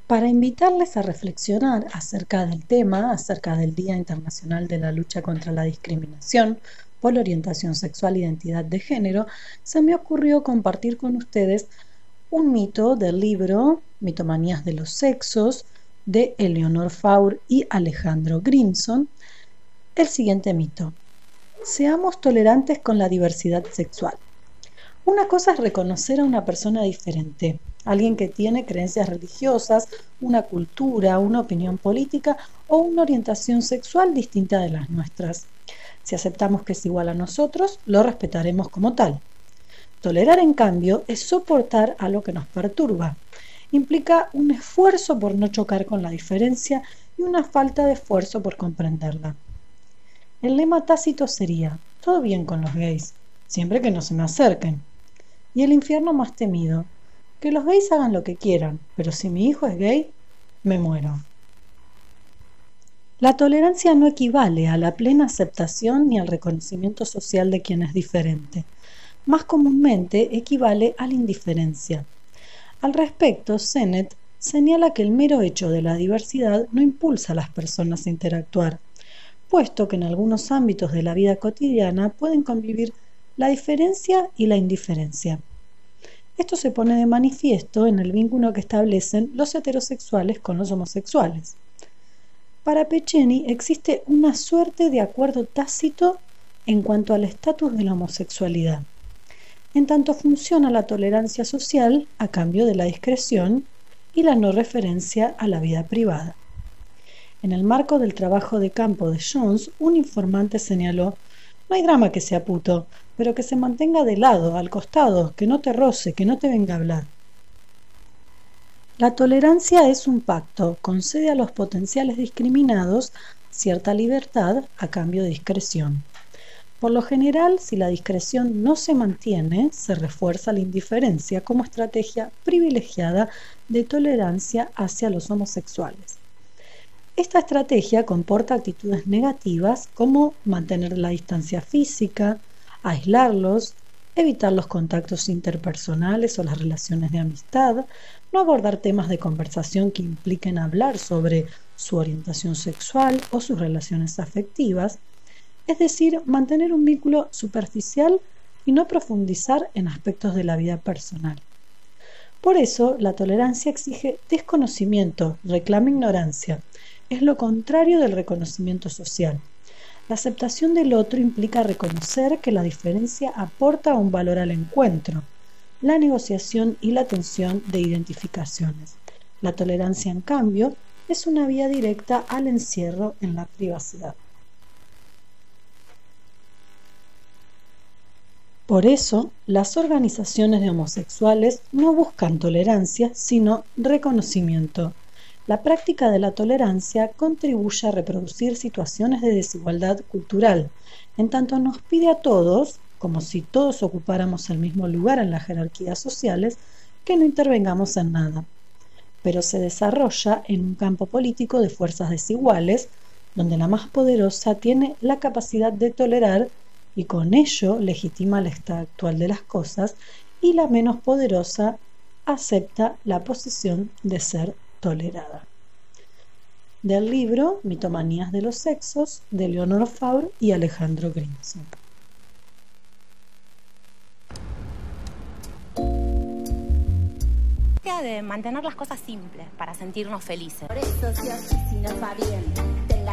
Para invitarles a reflexionar acerca del tema, acerca del Día Internacional de la Lucha contra la Discriminación por orientación sexual e identidad de género, se me ocurrió compartir con ustedes un mito del libro Mitomanías de los Sexos de Eleonor Faur y Alejandro Grimson. El siguiente mito. Seamos tolerantes con la diversidad sexual. Una cosa es reconocer a una persona diferente, alguien que tiene creencias religiosas, una cultura, una opinión política o una orientación sexual distinta de las nuestras. Si aceptamos que es igual a nosotros, lo respetaremos como tal. Tolerar, en cambio, es soportar a lo que nos perturba. Implica un esfuerzo por no chocar con la diferencia y una falta de esfuerzo por comprenderla. El lema tácito sería, todo bien con los gays, siempre que no se me acerquen. Y el infierno más temido, que los gays hagan lo que quieran, pero si mi hijo es gay, me muero. La tolerancia no equivale a la plena aceptación ni al reconocimiento social de quien es diferente. Más comúnmente equivale a la indiferencia. Al respecto, Sennett señala que el mero hecho de la diversidad no impulsa a las personas a interactuar, puesto que en algunos ámbitos de la vida cotidiana pueden convivir la diferencia y la indiferencia. Esto se pone de manifiesto en el vínculo que establecen los heterosexuales con los homosexuales. Para Pecheni existe una suerte de acuerdo tácito en cuanto al estatus de la homosexualidad, en tanto funciona la tolerancia social a cambio de la discreción y la no referencia a la vida privada. En el marco del trabajo de campo de Jones, un informante señaló, no hay drama que sea puto, pero que se mantenga de lado, al costado, que no te roce, que no te venga a hablar. La tolerancia es un pacto, concede a los potenciales discriminados cierta libertad a cambio de discreción. Por lo general, si la discreción no se mantiene, se refuerza la indiferencia como estrategia privilegiada de tolerancia hacia los homosexuales. Esta estrategia comporta actitudes negativas como mantener la distancia física, aislarlos, evitar los contactos interpersonales o las relaciones de amistad, no abordar temas de conversación que impliquen hablar sobre su orientación sexual o sus relaciones afectivas, es decir, mantener un vínculo superficial y no profundizar en aspectos de la vida personal. Por eso, la tolerancia exige desconocimiento, reclama ignorancia, es lo contrario del reconocimiento social. La aceptación del otro implica reconocer que la diferencia aporta un valor al encuentro, la negociación y la atención de identificaciones. La tolerancia, en cambio, es una vía directa al encierro en la privacidad. Por eso, las organizaciones de homosexuales no buscan tolerancia, sino reconocimiento. La práctica de la tolerancia contribuye a reproducir situaciones de desigualdad cultural, en tanto nos pide a todos, como si todos ocupáramos el mismo lugar en las jerarquías sociales, que no intervengamos en nada. Pero se desarrolla en un campo político de fuerzas desiguales, donde la más poderosa tiene la capacidad de tolerar y con ello legitima el estado actual de las cosas y la menos poderosa acepta la posición de ser tolerada. Del libro Mitomanías de los Sexos de Leonor Faur y Alejandro Grimson. de mantener las cosas simples para sentirnos felices. Por eso si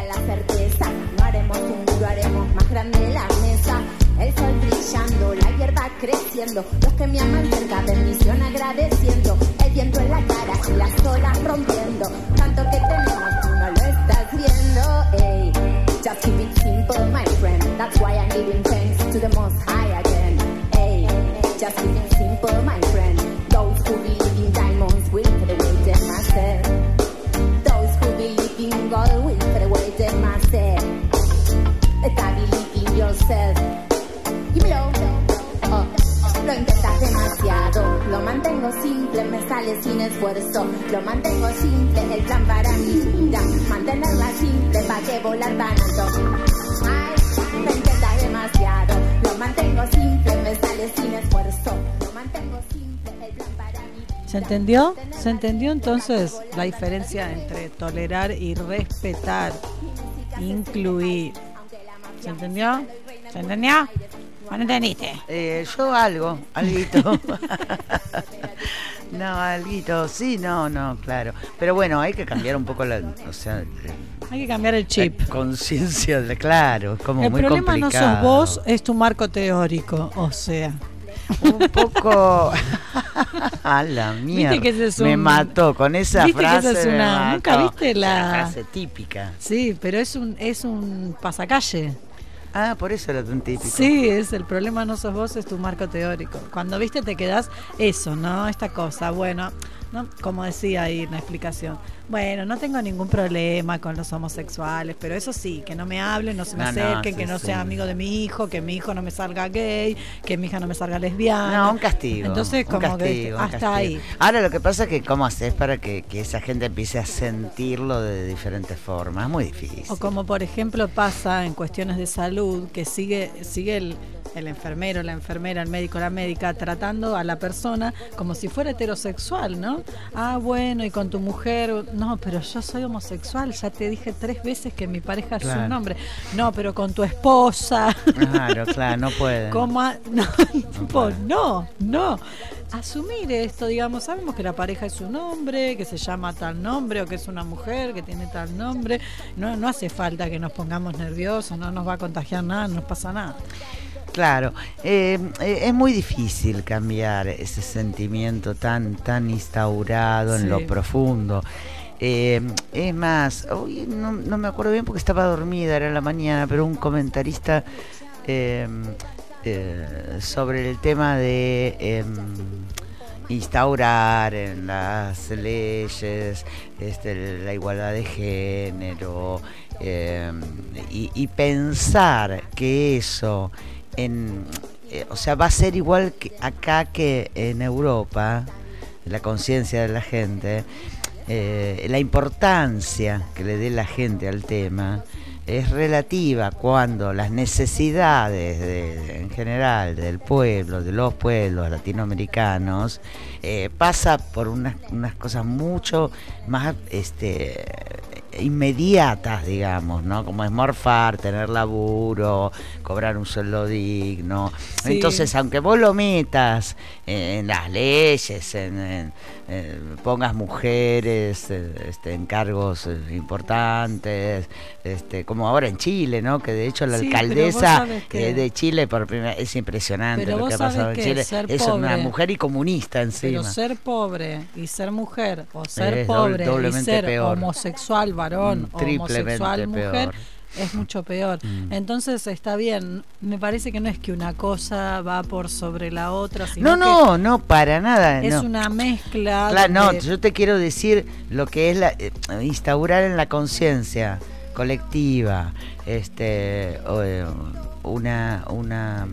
la certeza, no haremos un muro, haremos más grande la mesa. El sol brillando, la hierba creciendo, los que me aman cerca, bendición agradeciendo, el viento en la cara y las olas rompiendo, tanto que tenemos tú no lo estás viendo, ey. Just keep it simple, my friend, that's why I'm giving thanks to the most high again, ey. Just keep it simple, my yourself. Dímelo. Oh, lo intentas demasiado, lo mantengo simple, me sale sin esfuerzo. Lo mantengo simple, el plan para mi vida. Mantenerla simple, pa' que volar tan alto. Ay, lo intentas demasiado, lo mantengo simple, me sale sin esfuerzo. Lo ¿Se entendió? ¿Se entendió entonces la diferencia entre tolerar y respetar? Incluir. ¿Se entendió? ¿Se entendió? ¿O no entendiste? Eh, yo algo, alguito. [laughs] no, alguito, sí, no, no, claro. Pero bueno, hay que cambiar un poco la, o sea, Hay que cambiar el chip. conciencia claro, es como El muy problema no complicado. sos vos, es tu marco teórico. O sea. Un poco. [laughs] A la mierda. que es Me un- mató con esa Viste que frase. esa es una-. ¿Nunca viste la- frase típica. Sí, pero es un, es un pasacalle. Ah, por eso era tan típico. Sí, es el problema no sos vos, es tu marco teórico. Cuando viste te quedás eso, ¿no? Esta cosa, bueno, ¿no? como decía ahí en la explicación. Bueno, no tengo ningún problema con los homosexuales, pero eso sí, que no me hablen, no se me No, no, acerquen, sí, que no sí. sea amigo de mi hijo, que mi hijo no me salga gay, que mi hija no me salga lesbiana. No, un castigo. Entonces, un como que castigo, un hasta castigo. ahí. Ahora lo que pasa es que cómo haces para que, que esa gente empiece a sentirlo de diferentes formas. Es muy difícil. O como por ejemplo pasa en cuestiones de salud, que sigue, sigue el, el enfermero, la enfermera, el médico, la médica, tratando a la persona como si fuera heterosexual, ¿no? Ah, bueno, y con tu mujer, no, pero yo soy homosexual, ya te dije tres veces que mi pareja es un hombre. No, pero con tu esposa. Claro, claro, no pueden. ¿Cómo a- [laughs] no, tipo, no, no. Asumir esto, digamos, sabemos que la pareja es un hombre, que se llama tal nombre o que es una mujer que tiene tal nombre. No, no hace falta que nos pongamos nerviosos, no nos va a contagiar nada, no nos pasa nada. Claro, eh, eh, es muy difícil cambiar ese sentimiento tan, tan instaurado en lo profundo. Eh, es más, hoy no, no me acuerdo bien porque estaba dormida, era la mañana, pero un comentarista eh, eh, sobre el tema de em, instaurar en las leyes este, la igualdad de género eh, y, y pensar que eso eh, o sea va a ser igual que acá que en Europa la conciencia de la gente eh, la importancia que le dé la gente al tema es relativa cuando las necesidades de- en general del pueblo, de los pueblos latinoamericanos, eh, pasa por unas, unas cosas mucho más este, inmediatas, digamos, ¿no? Como es morfar, tener laburo, cobrar un sueldo digno. Sí. Entonces, aunque vos lo metas en las leyes, en, en- en- pongas mujeres eh, este, en cargos eh, importantes, este, como ahora en Chile, ¿no? Que de hecho la Sí, alcaldesa que- eh, de Chile por primera es impresionante Pero lo que ha pasado en Chile. Es una mujer y comunista encima. Pero ser pobre y ser mujer, o ser Es pobre y ser peor. homosexual varón Mm, triplemente homosexual mujer, peor. Es mucho peor. Mm. Entonces está bien, me parece que no es que una cosa va por sobre la otra, sino No, no, no, para nada. es no. una mezcla. Claro, no, yo te quiero decir lo que es la, eh, instaurar en la conciencia colectiva este eh, una una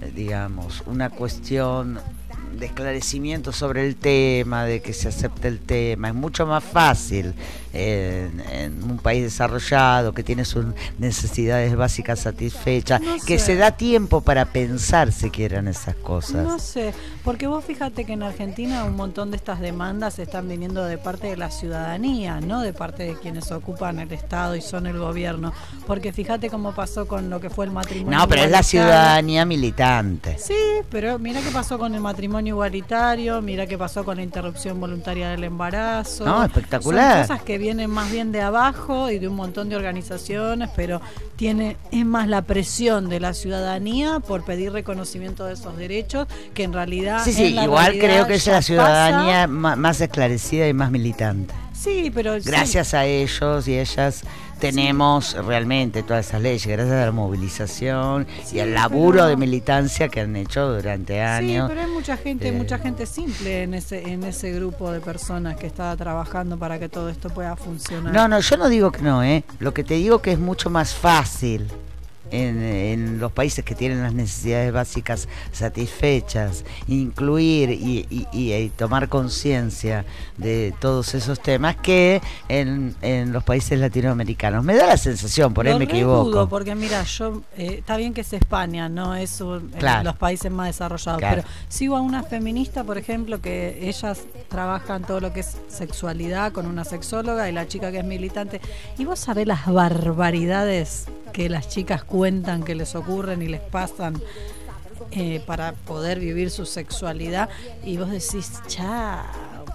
eh, digamos una cuestión de esclarecimiento sobre el tema, de que se acepte el tema. Es mucho más fácil en, en un país desarrollado que tiene sus necesidades básicas satisfechas, No que se da tiempo para pensar siquiera en esas cosas. No sé, porque vos fíjate que en Argentina un montón de estas demandas están viniendo de parte de la ciudadanía, no de parte de quienes ocupan el Estado y son el gobierno. Porque fíjate cómo pasó con lo que fue el matrimonio. No, pero es la ciudadanía militante. Sí, pero mira qué pasó con el matrimonio igualitario, mira qué pasó con la interrupción voluntaria del embarazo. No, espectacular. Son cosas que vienen más bien de abajo y de un montón de organizaciones, pero tiene es más la presión de la ciudadanía por pedir reconocimiento de esos derechos que en realidad Sí, sí, igual creo que es la ciudadanía más esclarecida y más militante. Sí, pero sí. Gracias a ellos y ellas tenemos realmente todas esas leyes, gracias a la movilización y al laburo pero- de militancia que han hecho durante Sí, años. pero hay mucha gente, Eh, mucha gente simple en ese en ese grupo de personas que está trabajando para que todo esto pueda funcionar. No, no, yo no digo que no, ¿eh? Lo que te digo que es mucho más fácil en, en los países que tienen las necesidades básicas satisfechas, incluir y, y- y- y tomar conciencia de todos esos temas que en, en los países latinoamericanos. Me da la sensación, por ahí Lo me equivoco. porque mira, yo eh, está bien que es España, no es un- eh, Claro. los países más desarrollados, Claro. pero sigo a una feminista, por ejemplo, que ellas trabajan todo lo que es sexualidad con una sexóloga y la chica que es militante. Y vos sabés las barbaridades que las chicas cuentan que les ocurren y les pasan eh, para poder vivir su sexualidad. Y vos decís, chao,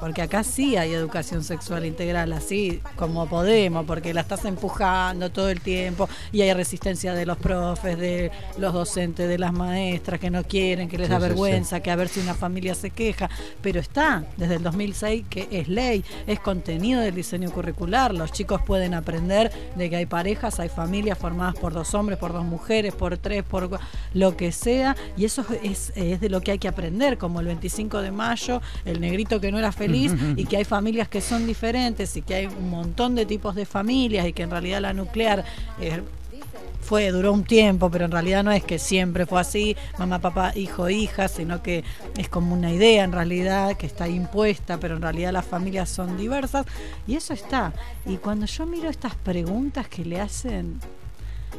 porque acá sí hay educación sexual integral, así como podemos, porque la estás empujando todo el tiempo y hay resistencia de los profes, de los docentes, de las maestras que no quieren, que les Sí, da sí, vergüenza, que a ver si una familia se queja, pero está desde el 2006 que es ley, es contenido del diseño curricular, los chicos pueden aprender de que hay parejas, hay familias formadas por dos hombres, por dos mujeres, por tres, por lo que sea, y eso es, es de lo que hay que aprender, como el 25 de mayo, el negrito que no era feliz [laughs] y que hay familias que son diferentes y que hay un montón de tipos de familias y que en realidad la nuclear... eh, fue, duró un tiempo, pero en realidad no es que siempre fue así, mamá, papá, hijo, hija, sino que es como una idea en realidad que está impuesta, pero en realidad las familias son diversas y eso está. Y cuando yo miro estas preguntas que le hacen,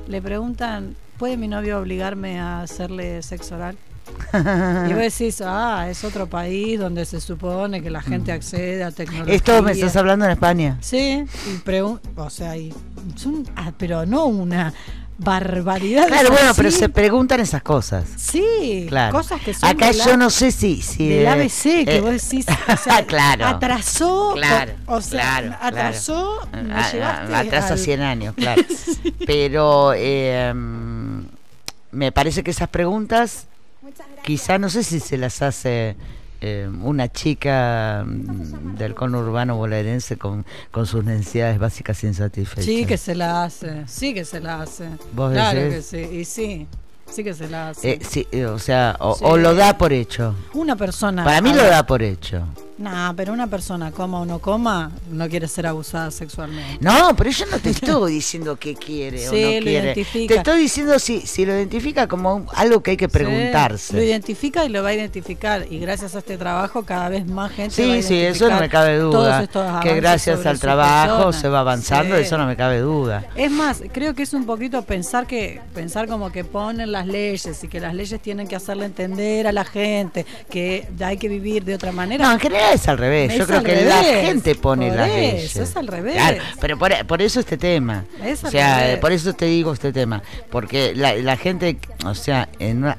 le preguntan, ¿puede mi novio obligarme a hacerle sexo oral? [laughs] Y vos decís, ah, es otro país donde se supone que la gente accede a tecnología. Esto me estás hablando en España. Sí, y o sea, y son, ah, pero no una barbaridad. Claro, bueno, así. pero se preguntan esas cosas. Sí, Claro. cosas que son Acá yo no sé si. si del ABC, que eh, vos decís, [laughs] o sea, claro. atrasó, Claro, o, o sea, claro, atrasó, me Ah, ah, Atrasa al- 100 años, [laughs] claro. Pero eh, mm, me parece que esas preguntas, quizá no sé si se las hace eh, una chica del conurbano bonaerense con, con sus necesidades básicas insatisfechas. Sí que se la hace, sí que se la hace. ¿Vos claro decís? que sí, y sí, sí que se la hace. Eh, sí, eh, o sea, o, Sí. o lo da por hecho. Una persona. Para mí lo ver, da por hecho. Nah, pero una persona coma o no coma, no quiere ser abusada sexualmente. No, pero yo no te estoy diciendo qué quiere o no lo quiere. identifica. Te estoy diciendo si, si lo identifica como un- algo que hay que preguntarse. Sí, lo identifica y lo va a identificar. Y gracias a este trabajo, cada vez más gente. Sí, va a sí, eso no me cabe duda. Que gracias al trabajo persona. se va avanzando, Sí. eso no me cabe duda. Es más, creo que es un poquito pensar que pensar como que ponen las leyes y que las leyes tienen que hacerle entender a la gente que hay que vivir de otra manera. No, en general es al revés. Es Yo creo que la gente pone por las eso, leyes. es al revés. Claro, pero por, por eso este tema. Es o sea, por eso te digo este tema. Porque la, la gente, o sea, en una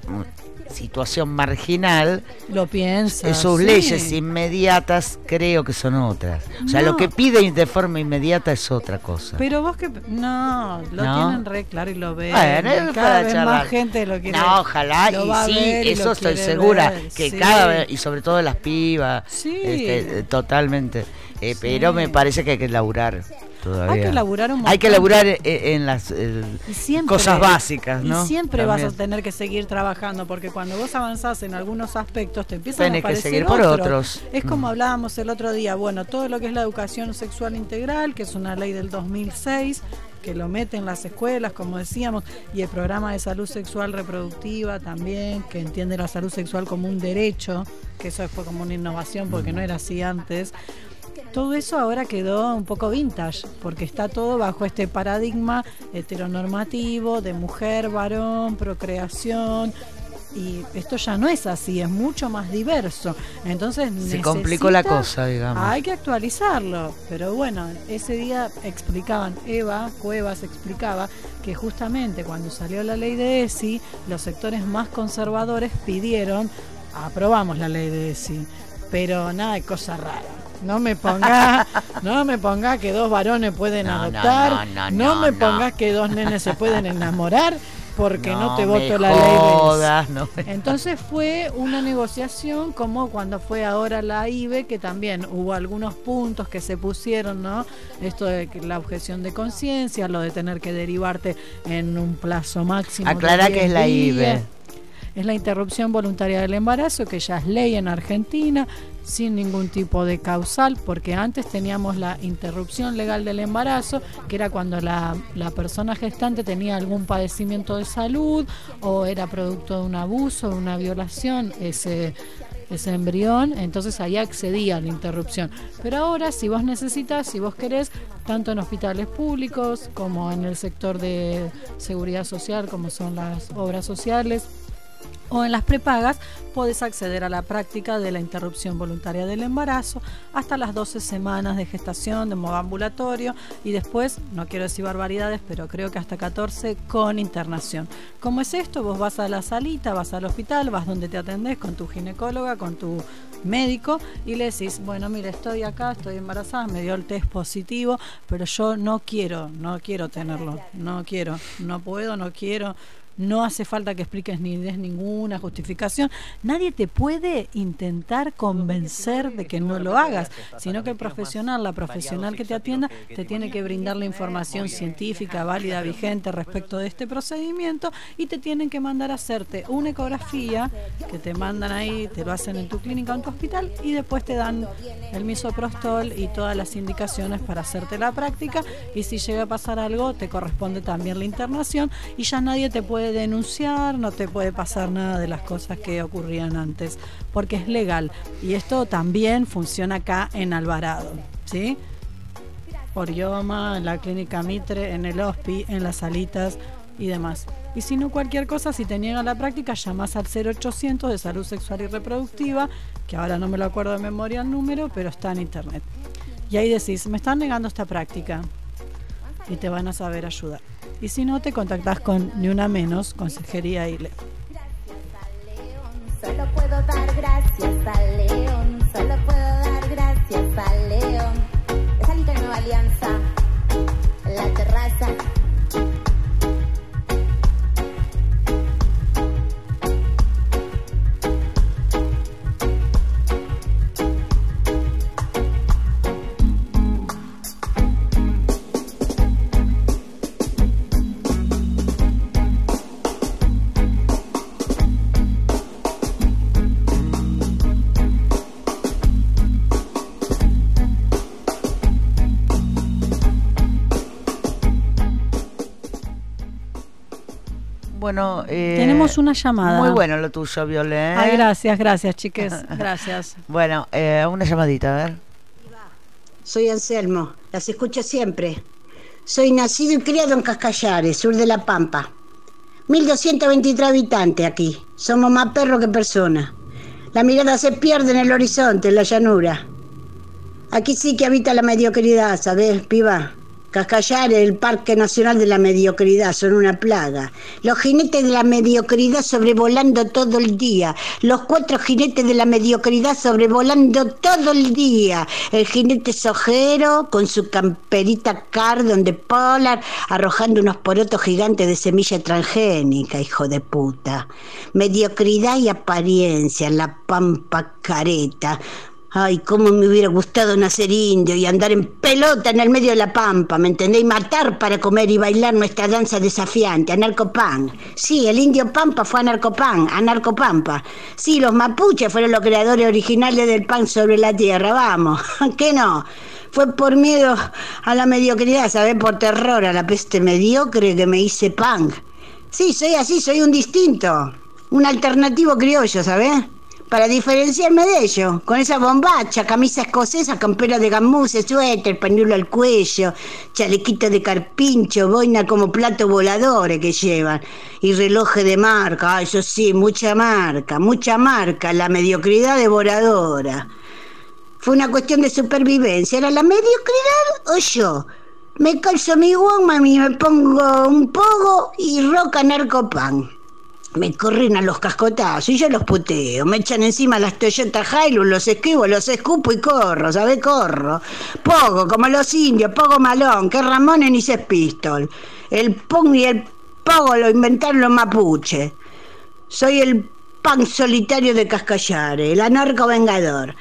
situación marginal, Lo piensa. eh, sus sí. leyes inmediatas creo que son otras. O sea, lo que pide de forma inmediata es otra cosa. Pero vos que no, lo No. tienen re claro y lo ven. Bueno, es cada vez charlar. más gente lo quiere. No, ojalá, lo y sí, ver y eso estoy segura, ver, que sí. cada vez, y sobre todo las pibas, Sí. este, totalmente. Eh, Pero me parece que hay que laburar todavía. Hay que laburar un Hay que montón. laburar eh, en las eh, siempre- cosas básicas, ¿no? Y siempre vas a tener que seguir trabajando, porque cuando vos avanzás en algunos aspectos, te empiezan Tenés a que aparecer seguir por otros. Es como Mm. hablábamos el otro día, bueno, todo lo que es la educación sexual integral, que es una ley del 2006, que lo mete en las escuelas, como decíamos, y el programa de salud sexual reproductiva también, que entiende la salud sexual como un derecho, que eso fue como una innovación porque no era así antes. Todo eso ahora quedó un poco vintage, porque está todo bajo este paradigma heteronormativo de mujer, varón, procreación. Y esto ya no es así, es mucho más diverso. Entonces Se complicó la cosa, digamos. Hay que actualizarlo. Pero bueno, ese día explicaban, Eva Cuevas explicaba que justamente cuando salió la ley de ESI, los sectores más conservadores pidieron, aprobamos la ley de ESI, pero nada de cosa rara. No me ponga, [laughs] no me ponga que dos varones pueden No, no, adoptar, no, no, me pongas que dos nenes se pueden enamorar porque no, te voto la ley de jodas, Entonces fue una negociación como cuando fue ahora la IBE, que también hubo algunos puntos que se pusieron, ¿no? Esto de la objeción de conciencia, lo de tener que derivarte en un plazo máximo. de Aclará que 10 es la. IBE. Es la interrupción voluntaria del embarazo, que ya es ley en Argentina, sin ningún tipo de causal, porque antes teníamos la interrupción legal del embarazo, que era cuando la, la persona gestante tenía algún padecimiento de salud o era producto de un abuso, de una violación, ese ese embrión, entonces ahí accedía a la interrupción. Pero ahora, si vos necesitas, si vos querés, tanto en hospitales públicos como en el sector de seguridad social, como son las obras sociales, o en las prepagas podés acceder a la práctica de la interrupción voluntaria del embarazo hasta las 12 semanas de gestación de modo ambulatorio y después, no quiero decir barbaridades, pero creo que hasta 14 con internación. ¿Cómo es esto? Vos vas a la salita, vas al hospital, vas donde te atendés con tu ginecóloga, con tu médico y le decís, bueno, mire, estoy acá, estoy embarazada, me dio el test positivo, pero yo no quiero, no quiero tenerlo, no quiero, no puedo, no quiero no hace falta que expliques ni des ninguna justificación. Nadie te puede intentar convencer de que no lo hagas, sino que el profesional, la profesional que te atienda, te tiene que brindar la información científica, válida, vigente respecto de este procedimiento y te tienen que mandar a hacerte una ecografía que te mandan ahí, te lo hacen en tu clínica o en tu hospital y después te dan el misoprostol y todas las indicaciones para hacerte la práctica y si llega a pasar algo te corresponde también la internación y ya nadie te puede denunciar, no te puede pasar nada de las cosas que ocurrían antes, porque es legal. Y esto también funciona acá en Alvarado, ¿sí? Por IOMA, en la clínica Mitre, en el HOSPI, en las salitas y demás. Y si no cualquier cosa, si te niegan la práctica, llamas al 0800 de salud sexual y reproductiva, que ahora no me lo acuerdo de memoria el número, pero está en internet. Y ahí decís, me están negando esta práctica. Y te van a saber ayudar. Y si no, te contactás con Ni Una Menos, Consejería ILE. Solo puedo dar gracias al león, solo puedo Bueno, eh, Tenemos una llamada. Muy bueno lo tuyo, Violet. Ay, gracias, gracias, chiques. [laughs] Gracias. Bueno, eh, una llamadita, a ver. Soy Anselmo, las escucho siempre. Soy nacido y criado en Cascallares, sur de La Pampa. 1223 habitantes aquí. Somos más perros que personas. La mirada se pierde en el horizonte, en la llanura. Aquí sí que habita la mediocridad, ¿sabes, piba? Cascallares, el Parque Nacional de la Mediocridad, son una plaga. Los jinetes de la mediocridad sobrevolando todo el día. Los cuatro jinetes de la mediocridad sobrevolando todo el día. El jinete sojero con su camperita cardon de polar arrojando unos porotos gigantes de semilla transgénica, hijo de puta. Mediocridad y apariencia, la pampa careta. Ay, cómo me hubiera gustado nacer indio y andar en pelota en el medio de la pampa, ¿me entendéis? Matar para comer y bailar nuestra danza desafiante, anarcopán. Sí, el indio pampa fue anarcopán, anarcopampa. Sí, los mapuches fueron los creadores originales del pan sobre la tierra, vamos, [laughs] ¿qué no? Fue por miedo a la mediocridad, ¿sabes? Por terror a la peste mediocre que me hice punk. Sí, soy así, soy un distinto, un alternativo criollo, ¿sabes? Para diferenciarme de ellos, con esa bombacha, camisa escocesa, campera de gamuse, suéter, pañuelo al cuello, chalequito de carpincho, boina como plato voladores que llevan, y relojes de marca, ah, eso sí, mucha marca, mucha marca, la mediocridad devoradora. Fue una cuestión de supervivencia, ¿era la mediocridad o yo? Me calzo mi woman y me pongo un pogo y roca narcopan. Me corren a los cascotazos y yo los puteo. Me echan encima las Toyota Hilux, los esquivo, los escupo y corro, ¿sabe? Corro. Pogo, como los indios, pogo malón, que Ramones ni Sex Pistol. El punk y el pogo lo inventaron los mapuches. Soy el pan solitario de Cascallares, el anarco vengador.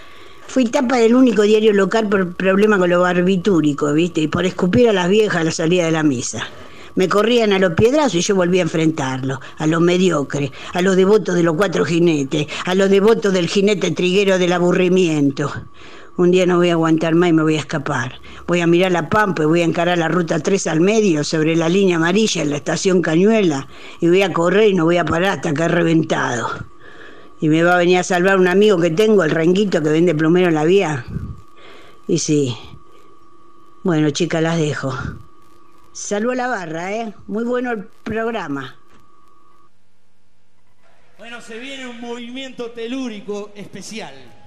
Fui tapa del único diario local por problema con lo barbitúrico, ¿viste? Y por escupir a las viejas a la salida de la misa. Me corrían a los piedrazos y yo volví a enfrentarlos, a los mediocres, a los devotos de los cuatro jinetes, a los devotos del jinete triguero del aburrimiento. Un día no voy a aguantar más y me voy a escapar. Voy a mirar la pampa y voy a encarar la ruta 3 al medio, sobre la línea amarilla en la estación Cañuela, y voy a correr y no voy a parar hasta que he reventado. Y me va a venir a salvar un amigo que tengo, el renguito que vende plomero en la vía. Y sí. Bueno, chicas, las dejo. Salvo a la barra, ¿eh? Muy bueno el programa. Bueno, se viene un movimiento telúrico especial.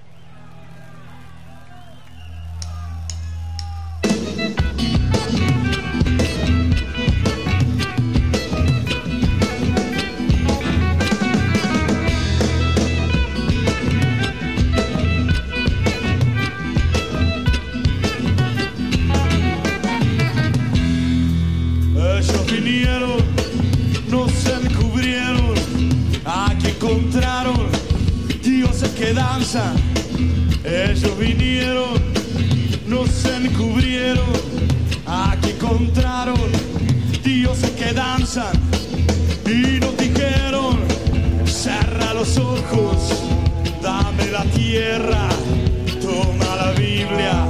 Ellos vinieron, no se encubrieron, aquí encontraron dioses que danzan. Ellos vinieron, no se encubrieron, aquí encontraron dioses que danzan. Y nos dijeron, cerra los ojos, dame la tierra, toma la Biblia,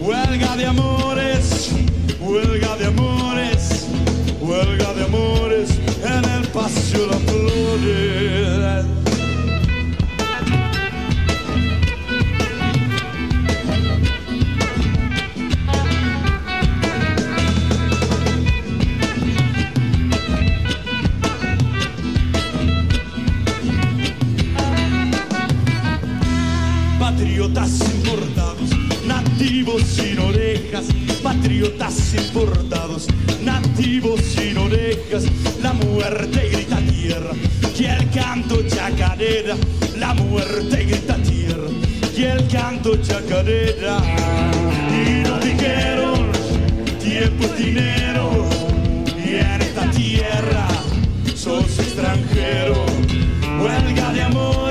huelga de amores, huelga de amores, huelga de amores en el paseo de flores. Patriotas importados, nativos sin orejas, patriotas importados, nativos sin orejas, la muerte grita tierra, y el canto chacarera, la muerte grita tierra, y el canto chacarera, y nos dijeron, tiempo es dinero, y en esta tierra sos extranjero, huelga de amores,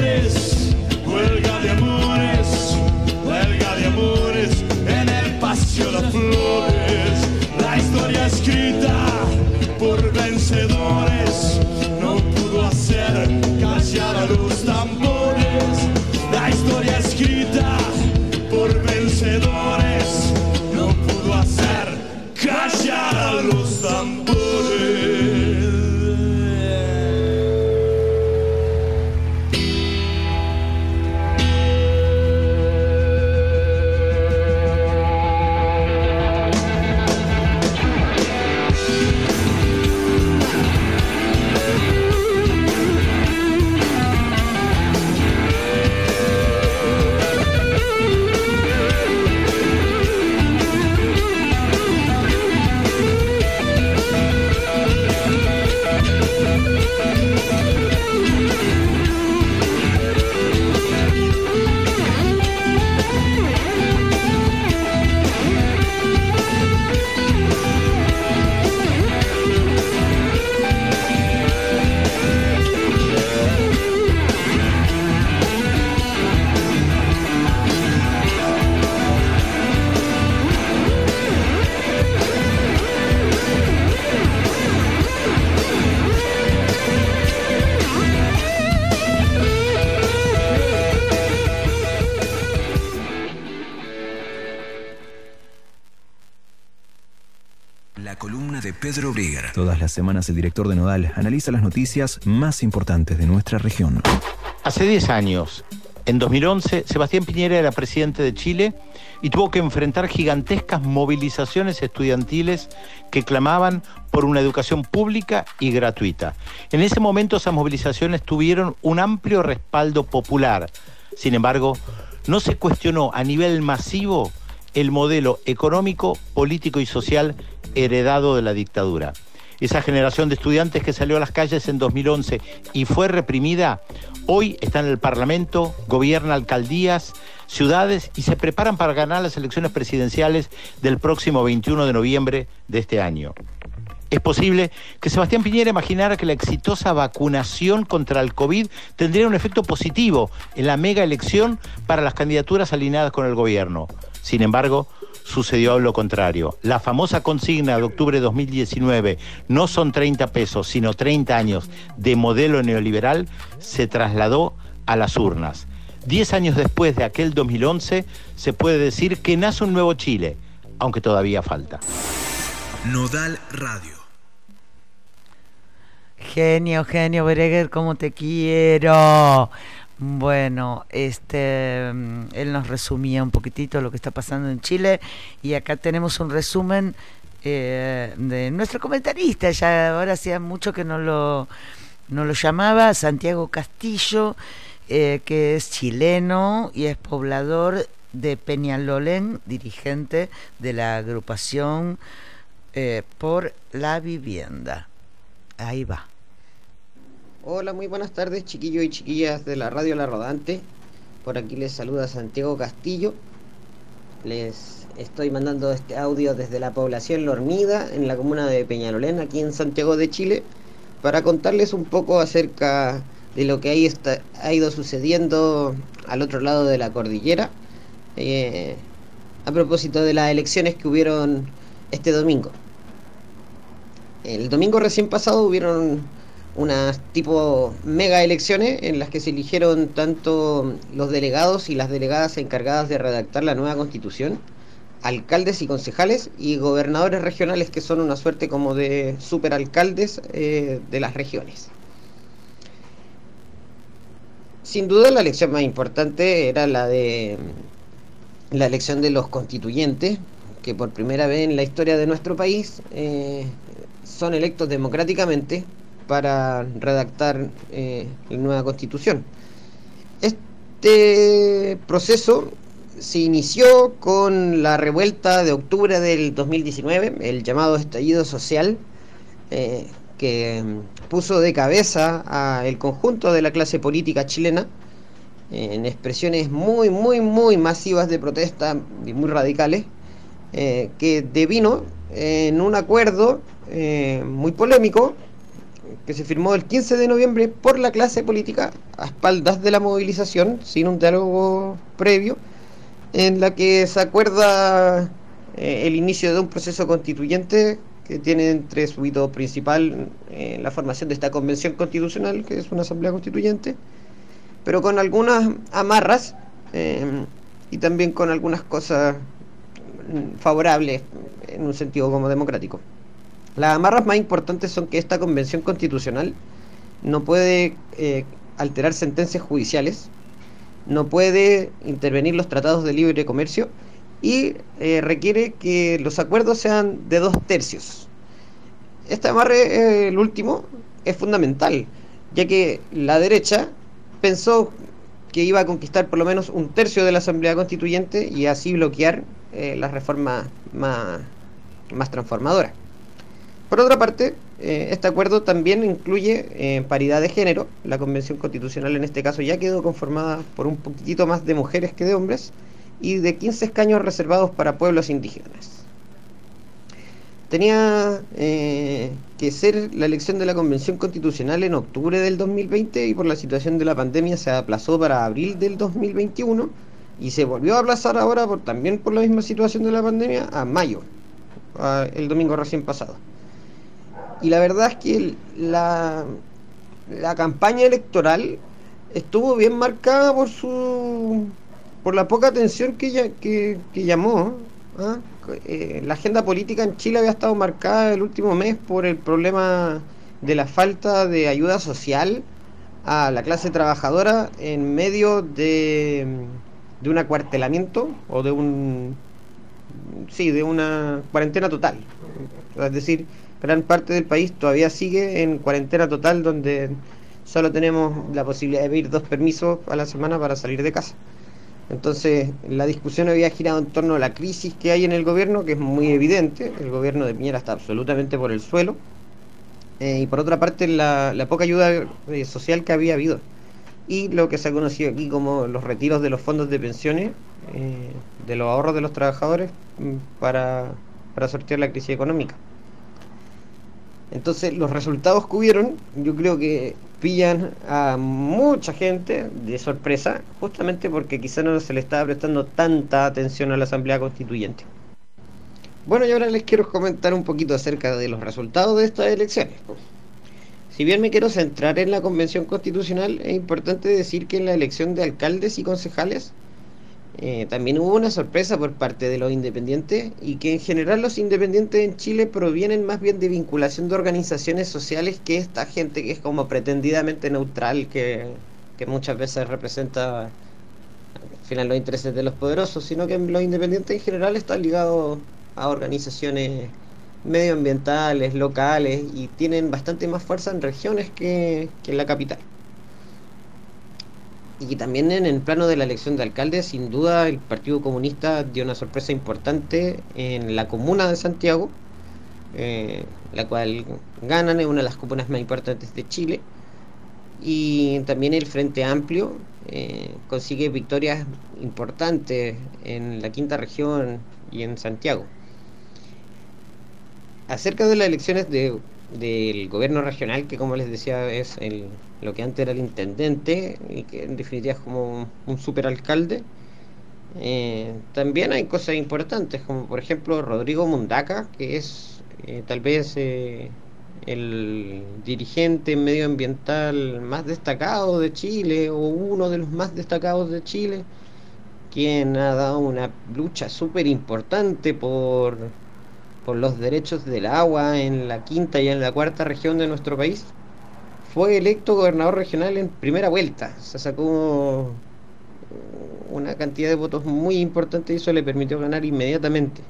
semanas el director de Nodal analiza las noticias más importantes de nuestra región. Hace 10 años, en 2011, Sebastián Piñera era presidente de Chile y tuvo que enfrentar gigantescas movilizaciones estudiantiles que clamaban por una educación pública y gratuita. En ese momento esas movilizaciones tuvieron un amplio respaldo popular. Sin embargo, no se cuestionó a nivel masivo el modelo económico, político y social heredado de la dictadura. Esa generación de estudiantes que salió a las calles en 2011 y fue reprimida, hoy está en el Parlamento, gobierna alcaldías, ciudades y se preparan para ganar las elecciones presidenciales del próximo 21 de noviembre de este año. Es posible que Sebastián Piñera imaginara que la exitosa vacunación contra el COVID tendría un efecto positivo en la mega elección para las candidaturas alineadas con el gobierno. Sin embargo, sucedió lo contrario. La famosa consigna de octubre de 2019, no son 30 pesos, sino 30 años de modelo neoliberal, se trasladó a las urnas. Diez años después de aquel 2011, se puede decir que nace un nuevo Chile, aunque todavía falta. Nodal Radio. Genio, genio, Bereguer, cómo te quiero. Bueno, este, él nos resumía un poquitito lo que está pasando en Chile y acá tenemos un resumen eh, de nuestro comentarista, ya ahora hacía mucho que no lo, no lo llamaba, Santiago Castillo, eh, que es chileno y es poblador de Peñalolén, dirigente de la agrupación eh, por la vivienda. Ahí va. Hola, muy buenas tardes chiquillos y chiquillas de la radio La Rodante. Por aquí les saluda Santiago Castillo. Les estoy mandando este audio desde la población La Hormida, en la comuna de Peñalolén, aquí en Santiago de Chile, para contarles un poco acerca de lo que ahí está, ha ido sucediendo al otro lado de la cordillera, eh, a propósito de las elecciones que hubieron este domingo. El domingo recién pasado hubieron unas tipo mega elecciones en las que se eligieron tanto los delegados y las delegadas encargadas de redactar la nueva constitución, alcaldes y concejales y gobernadores regionales que son una suerte como de superalcaldes eh, de las regiones. Sin duda la elección más importante era la de la elección de los constituyentes, que por primera vez en la historia de nuestro país eh, son electos democráticamente para redactar eh, la nueva constitución. Este proceso se inició con la revuelta de octubre del 2019, el llamado estallido social, eh, que puso de cabeza al conjunto de la clase política chilena en expresiones muy, muy, muy masivas de protesta y muy radicales, eh, que devino en un acuerdo muy polémico que se firmó el 15 de noviembre por la clase política a espaldas de la movilización, sin un diálogo previo, en la que se acuerda eh, el inicio de un proceso constituyente que tiene entre su hito principal eh, la formación de esta convención constitucional, que es una asamblea constituyente, pero con algunas amarras eh, y también con algunas cosas mm, favorables en un sentido como democrático. Las amarras más importantes son que esta convención constitucional no puede eh, alterar sentencias judiciales, no puede intervenir los tratados de libre comercio y eh, requiere que los acuerdos sean de dos tercios. Este amarre, eh, el último, es fundamental, ya que la derecha pensó que iba a conquistar por lo menos un tercio de la Asamblea Constituyente y así bloquear las reformas más, más transformadoras. Por otra parte, eh, este acuerdo también incluye eh, paridad de género. La Convención Constitucional en este caso ya quedó conformada por un poquitito más de mujeres que de hombres y de 15 escaños reservados para pueblos indígenas. Tenía eh, que ser la elección de la Convención Constitucional en octubre del 2020 y por la situación de la pandemia se aplazó para abril del 2021 y se volvió a aplazar ahora por, también por la misma situación de la pandemia a mayo, el domingo recién pasado. Y la verdad es que la, la campaña electoral estuvo bien marcada por su por la poca atención que, que, que llamó. ¿ah? Eh, la agenda política en Chile había estado marcada el último mes por el problema de la falta de ayuda social a la clase trabajadora en medio de, de un acuartelamiento o de un sí de una cuarentena total es decir gran parte del país todavía sigue en cuarentena total donde solo tenemos la posibilidad de pedir dos permisos a la semana para salir de casa. Entonces, la discusión había girado en torno a la crisis que hay en el gobierno, que es muy evidente. El gobierno de Piñera está absolutamente por el suelo. Eh, y por otra parte, la, poca ayuda eh, social que había habido. Y lo que se ha conocido aquí como los retiros de los fondos de pensiones, eh, de los ahorros de los trabajadores, mm, para, para sortear la crisis económica. Entonces los resultados que hubieron, yo creo que pillan a mucha gente de sorpresa, justamente porque quizá no se le estaba prestando tanta atención a la Asamblea Constituyente. Bueno, y ahora les quiero comentar un poquito acerca de los resultados de estas elecciones. Si bien me quiero centrar en la Convención Constitucional, es importante decir que en la elección de alcaldes y concejales eh, también hubo una sorpresa por parte de los independientes y que en general los independientes en Chile provienen más bien de vinculación de organizaciones sociales que esta gente que es como pretendidamente neutral, que, que muchas veces representa al final los intereses de los poderosos, sino que los independientes en general están ligados a organizaciones medioambientales, locales y tienen bastante más fuerza en regiones que, que en la capital. Y también en el plano de la elección de alcalde, sin duda el Partido Comunista dio una sorpresa importante en la comuna de Santiago, eh, la cual ganan, es una de las comunas más importantes de Chile. Y también el Frente Amplio eh, consigue victorias importantes en la quinta región y en Santiago. Acerca de las elecciones de del gobierno regional, que como les decía es el, lo que antes era el intendente y que en definitiva es como un superalcalde. Eh, también hay cosas importantes, como por ejemplo Rodrigo Mundaca, que es eh, tal vez eh, el dirigente medioambiental más destacado de Chile o uno de los más destacados de Chile, quien ha dado una lucha súper importante por por los derechos del agua en la quinta y en la cuarta región de nuestro país, fue electo gobernador regional en primera vuelta. Se sacó una cantidad de votos muy importante y eso le permitió ganar inmediatamente.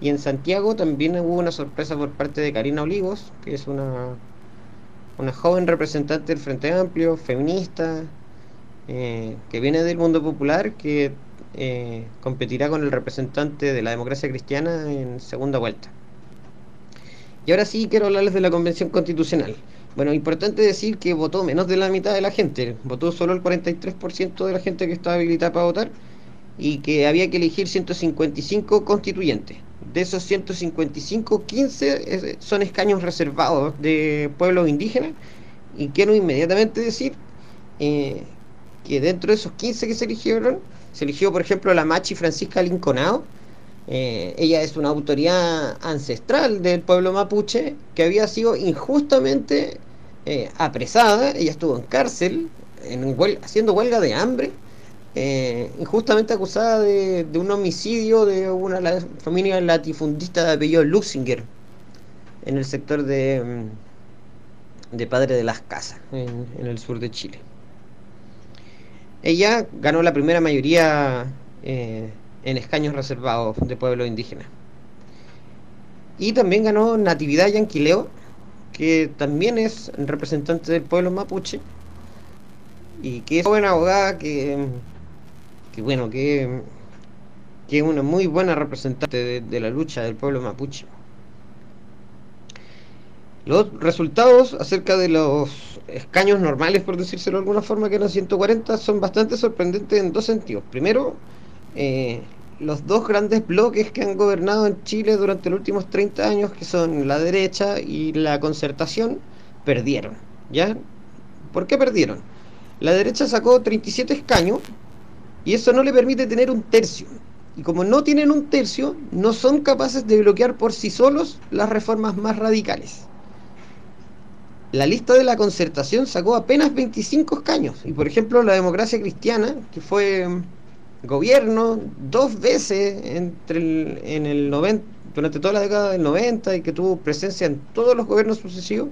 Y en Santiago también hubo una sorpresa por parte de Karina Olivos, que es una, una joven representante del Frente Amplio, feminista, eh, que viene del mundo popular, que eh, competirá con el representante de la democracia cristiana en segunda vuelta. Y ahora sí quiero hablarles de la Convención Constitucional. Bueno, importante decir que votó menos de la mitad de la gente, votó solo el 43% de la gente que estaba habilitada para votar y que había que elegir 155 constituyentes. De esos 155, 15 son escaños reservados de pueblos indígenas y quiero inmediatamente decir eh, que dentro de esos 15 que se eligieron, se eligió, por ejemplo, la Machi Francisca Linconao. Eh, ella es una autoridad ancestral del pueblo mapuche que había sido injustamente eh, apresada. Ella estuvo en cárcel en haciendo huelga de hambre, eh, injustamente acusada de, un homicidio de una familia latifundista de apellido Luxinger en el sector de, mm, de Padre de las Casas, en el sur de Chile. Ella ganó la primera mayoría en escaños reservados de pueblos indígenas. Y también ganó Natividad Yanquileo, que también es representante del pueblo mapuche y que es una buena abogada que, que bueno, que, que, es una muy buena representante de, la lucha del pueblo mapuche. Los resultados acerca de los escaños normales, por decírselo de alguna forma, que eran 140, son bastante sorprendentes en dos sentidos. Primero, eh, los dos grandes bloques que han gobernado en Chile durante los últimos 30 años, que son la derecha y la concertación, perdieron. ¿Ya? ¿Por qué perdieron? La derecha sacó 37 escaños y eso no le permite tener un tercio. Y como no tienen un tercio, no son capaces de bloquear por sí solos las reformas más radicales la lista de la concertación sacó apenas 25 escaños. Y por ejemplo, la democracia cristiana, que fue gobierno dos veces entre el, en el 90, durante toda la década del 90 y que tuvo presencia en todos los gobiernos sucesivos,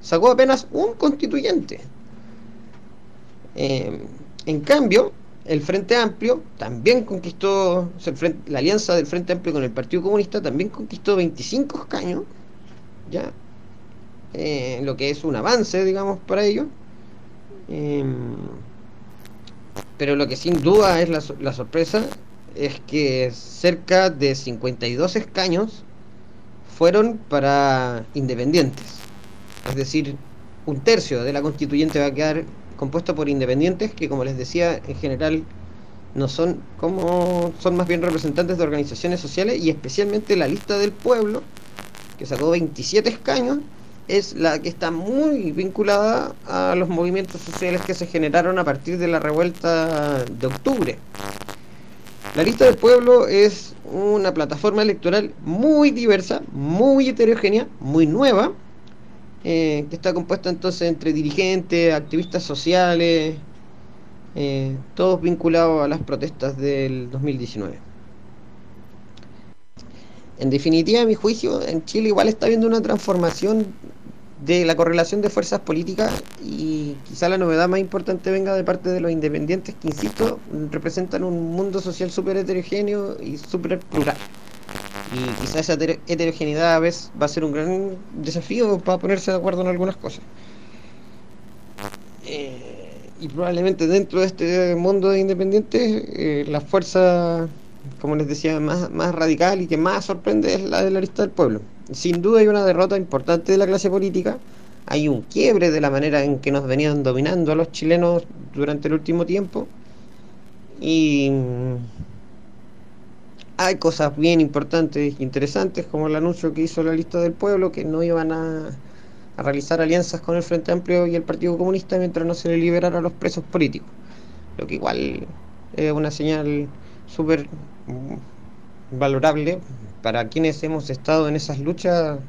sacó apenas un constituyente. Eh, en cambio, el Frente Amplio también conquistó, la alianza del Frente Amplio con el Partido Comunista también conquistó 25 escaños, ya eh, lo que es un avance, digamos, para ellos. Em, pero lo que sin duda es la, la, sorpresa es que cerca de 52 escaños fueron para independientes. Es decir, un tercio de la constituyente va a quedar compuesto por independientes que, como les decía, en general no son como son más bien representantes de organizaciones sociales y especialmente la lista del pueblo que sacó 27 escaños es la que está muy vinculada a los movimientos sociales que se generaron a partir de la revuelta de octubre. La lista del pueblo es una plataforma electoral muy diversa, muy heterogénea, muy nueva, eh, que está compuesta entonces entre dirigentes, activistas sociales, eh, todos vinculados a las protestas del 2019. En definitiva, a mi juicio, en Chile igual está habiendo una transformación de la correlación de fuerzas políticas y quizá la novedad más importante venga de parte de los independientes que, insisto, representan un mundo social súper heterogéneo y súper plural. Y quizá esa heter- heterogeneidad a veces va a ser un gran desafío para ponerse de acuerdo en algunas cosas. Eh, y probablemente dentro de este mundo de independientes, eh, la fuerza, como les decía, más, más radical y que más sorprende es la de la lista del pueblo. Sin duda hay una derrota importante de la clase política, hay un quiebre de la manera en que nos venían dominando a los chilenos durante el último tiempo y mm, hay cosas bien importantes e interesantes como el anuncio que hizo la lista del pueblo que no iban a, a realizar alianzas con el Frente Amplio y el Partido Comunista mientras no se le liberara a los presos políticos. Lo que igual es una señal súper mm, valorable para quienes hemos estado en esas luchas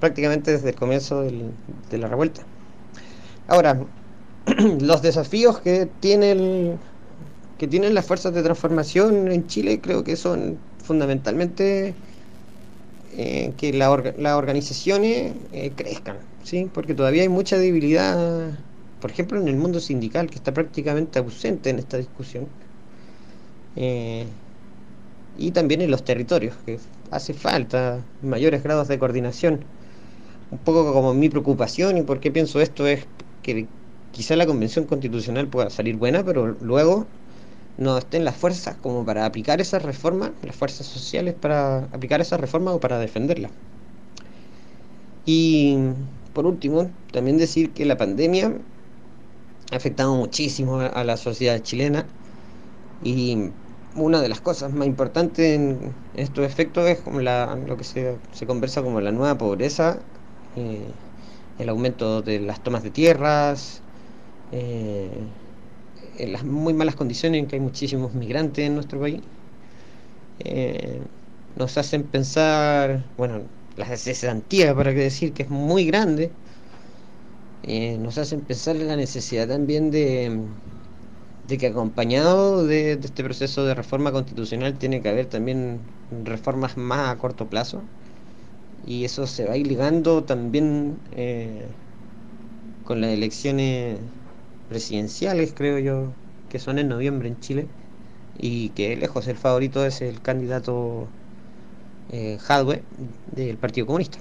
prácticamente desde el comienzo del- de la revuelta. Ahora, [clears throat] los desafíos que tiene el- que tienen las fuerzas de transformación en Chile creo que son fundamentalmente eh, que la las organizaciones eh, crezcan, ¿sí? porque todavía hay mucha debilidad, por ejemplo, en el mundo sindical, que está prácticamente ausente en esta discusión, Eh, y también en los territorios, que hace falta mayores grados de coordinación. Un poco como mi preocupación y por qué pienso esto es que quizá la convención constitucional pueda salir buena, pero luego no estén las fuerzas como para aplicar esas reformas, las fuerzas sociales para aplicar esas reformas o para defenderlas. Y por último, también decir que la pandemia ha afectado muchísimo a, la sociedad chilena y una de las cosas más importantes en estos efectos es como la, lo que se, se conversa como la nueva pobreza, eh, el aumento de las tomas de tierras, eh, las muy malas condiciones en que hay muchísimos migrantes en nuestro país, eh, nos hacen pensar, bueno, la cesantía, para qué decir, que es muy grande, eh, nos hacen pensar en la necesidad también de, de que acompañado de, este proceso de reforma constitucional tiene que haber también reformas más a corto plazo y eso se va a ir ligando también eh, con las elecciones presidenciales, creo yo, que son en noviembre en Chile y que lejos el favorito es el candidato eh, Jadwe del Partido Comunista.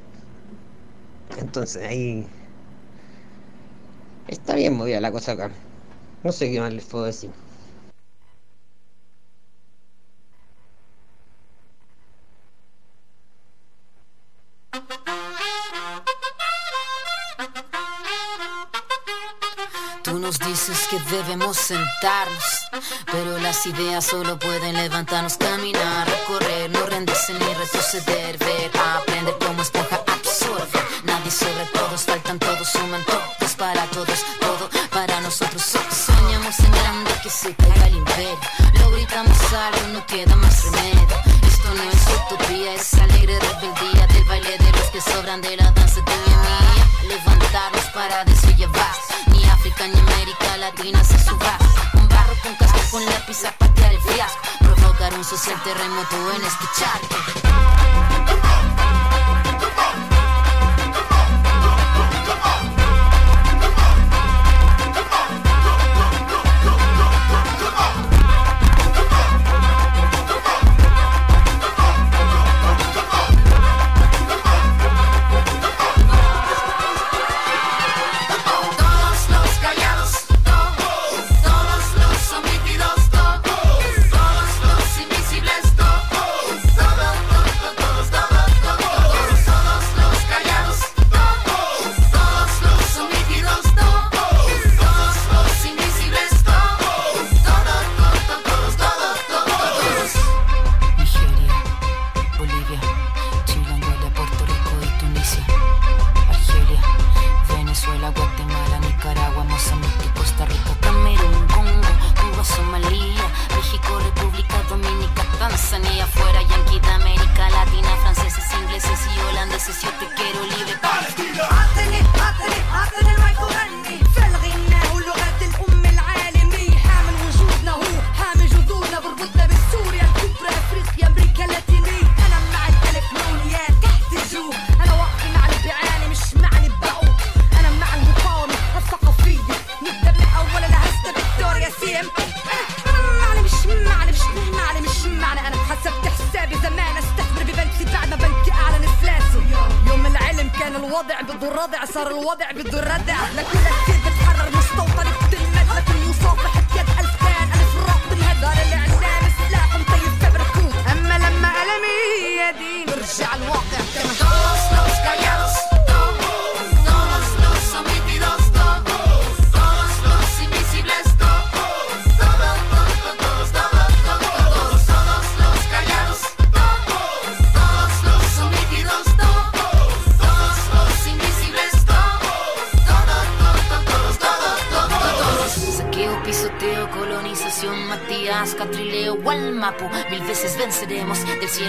Entonces ahí está bien movida la cosa acá. No sé qué más les puedo decir. Tú nos dices que debemos sentarnos, pero las ideas solo pueden levantarnos, caminar, recorrer, no rendirse ni retroceder, ver, aprender como esponja absorbe. Nadie sobre todos, faltan todos, suman todos para todos, todo para nosotros. So- Soñamos en grande que se caiga el imperio, lo gritamos algo, no queda más remedio. Esto no es utopía, es alegre rebeldía del baile de los que sobran de la danza de mi mía. Levantarnos para de eso llevar, ni África ni América Latina se suba. Con barro, con casco, con lápiz a patear el fiasco, provocar un social terremoto en este charco.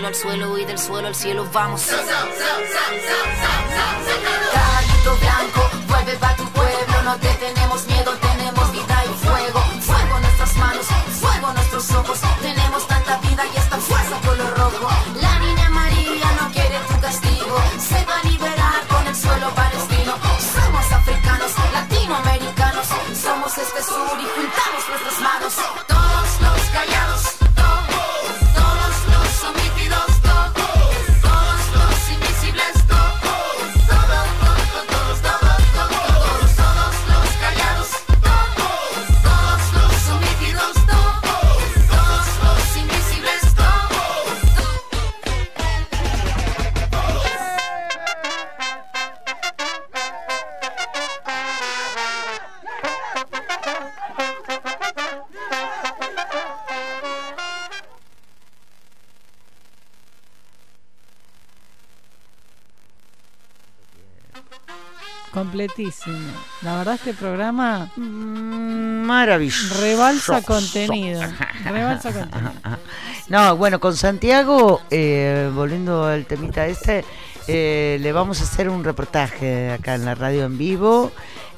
Cielo al suelo y del suelo al cielo vamos. Completísimo. La verdad este programa Maravilloso. rebalsa contenido. [laughs] Rebalsa contenido. No, bueno, con Santiago, eh, volviendo al temita este, eh, le vamos a hacer un reportaje acá en la radio en vivo.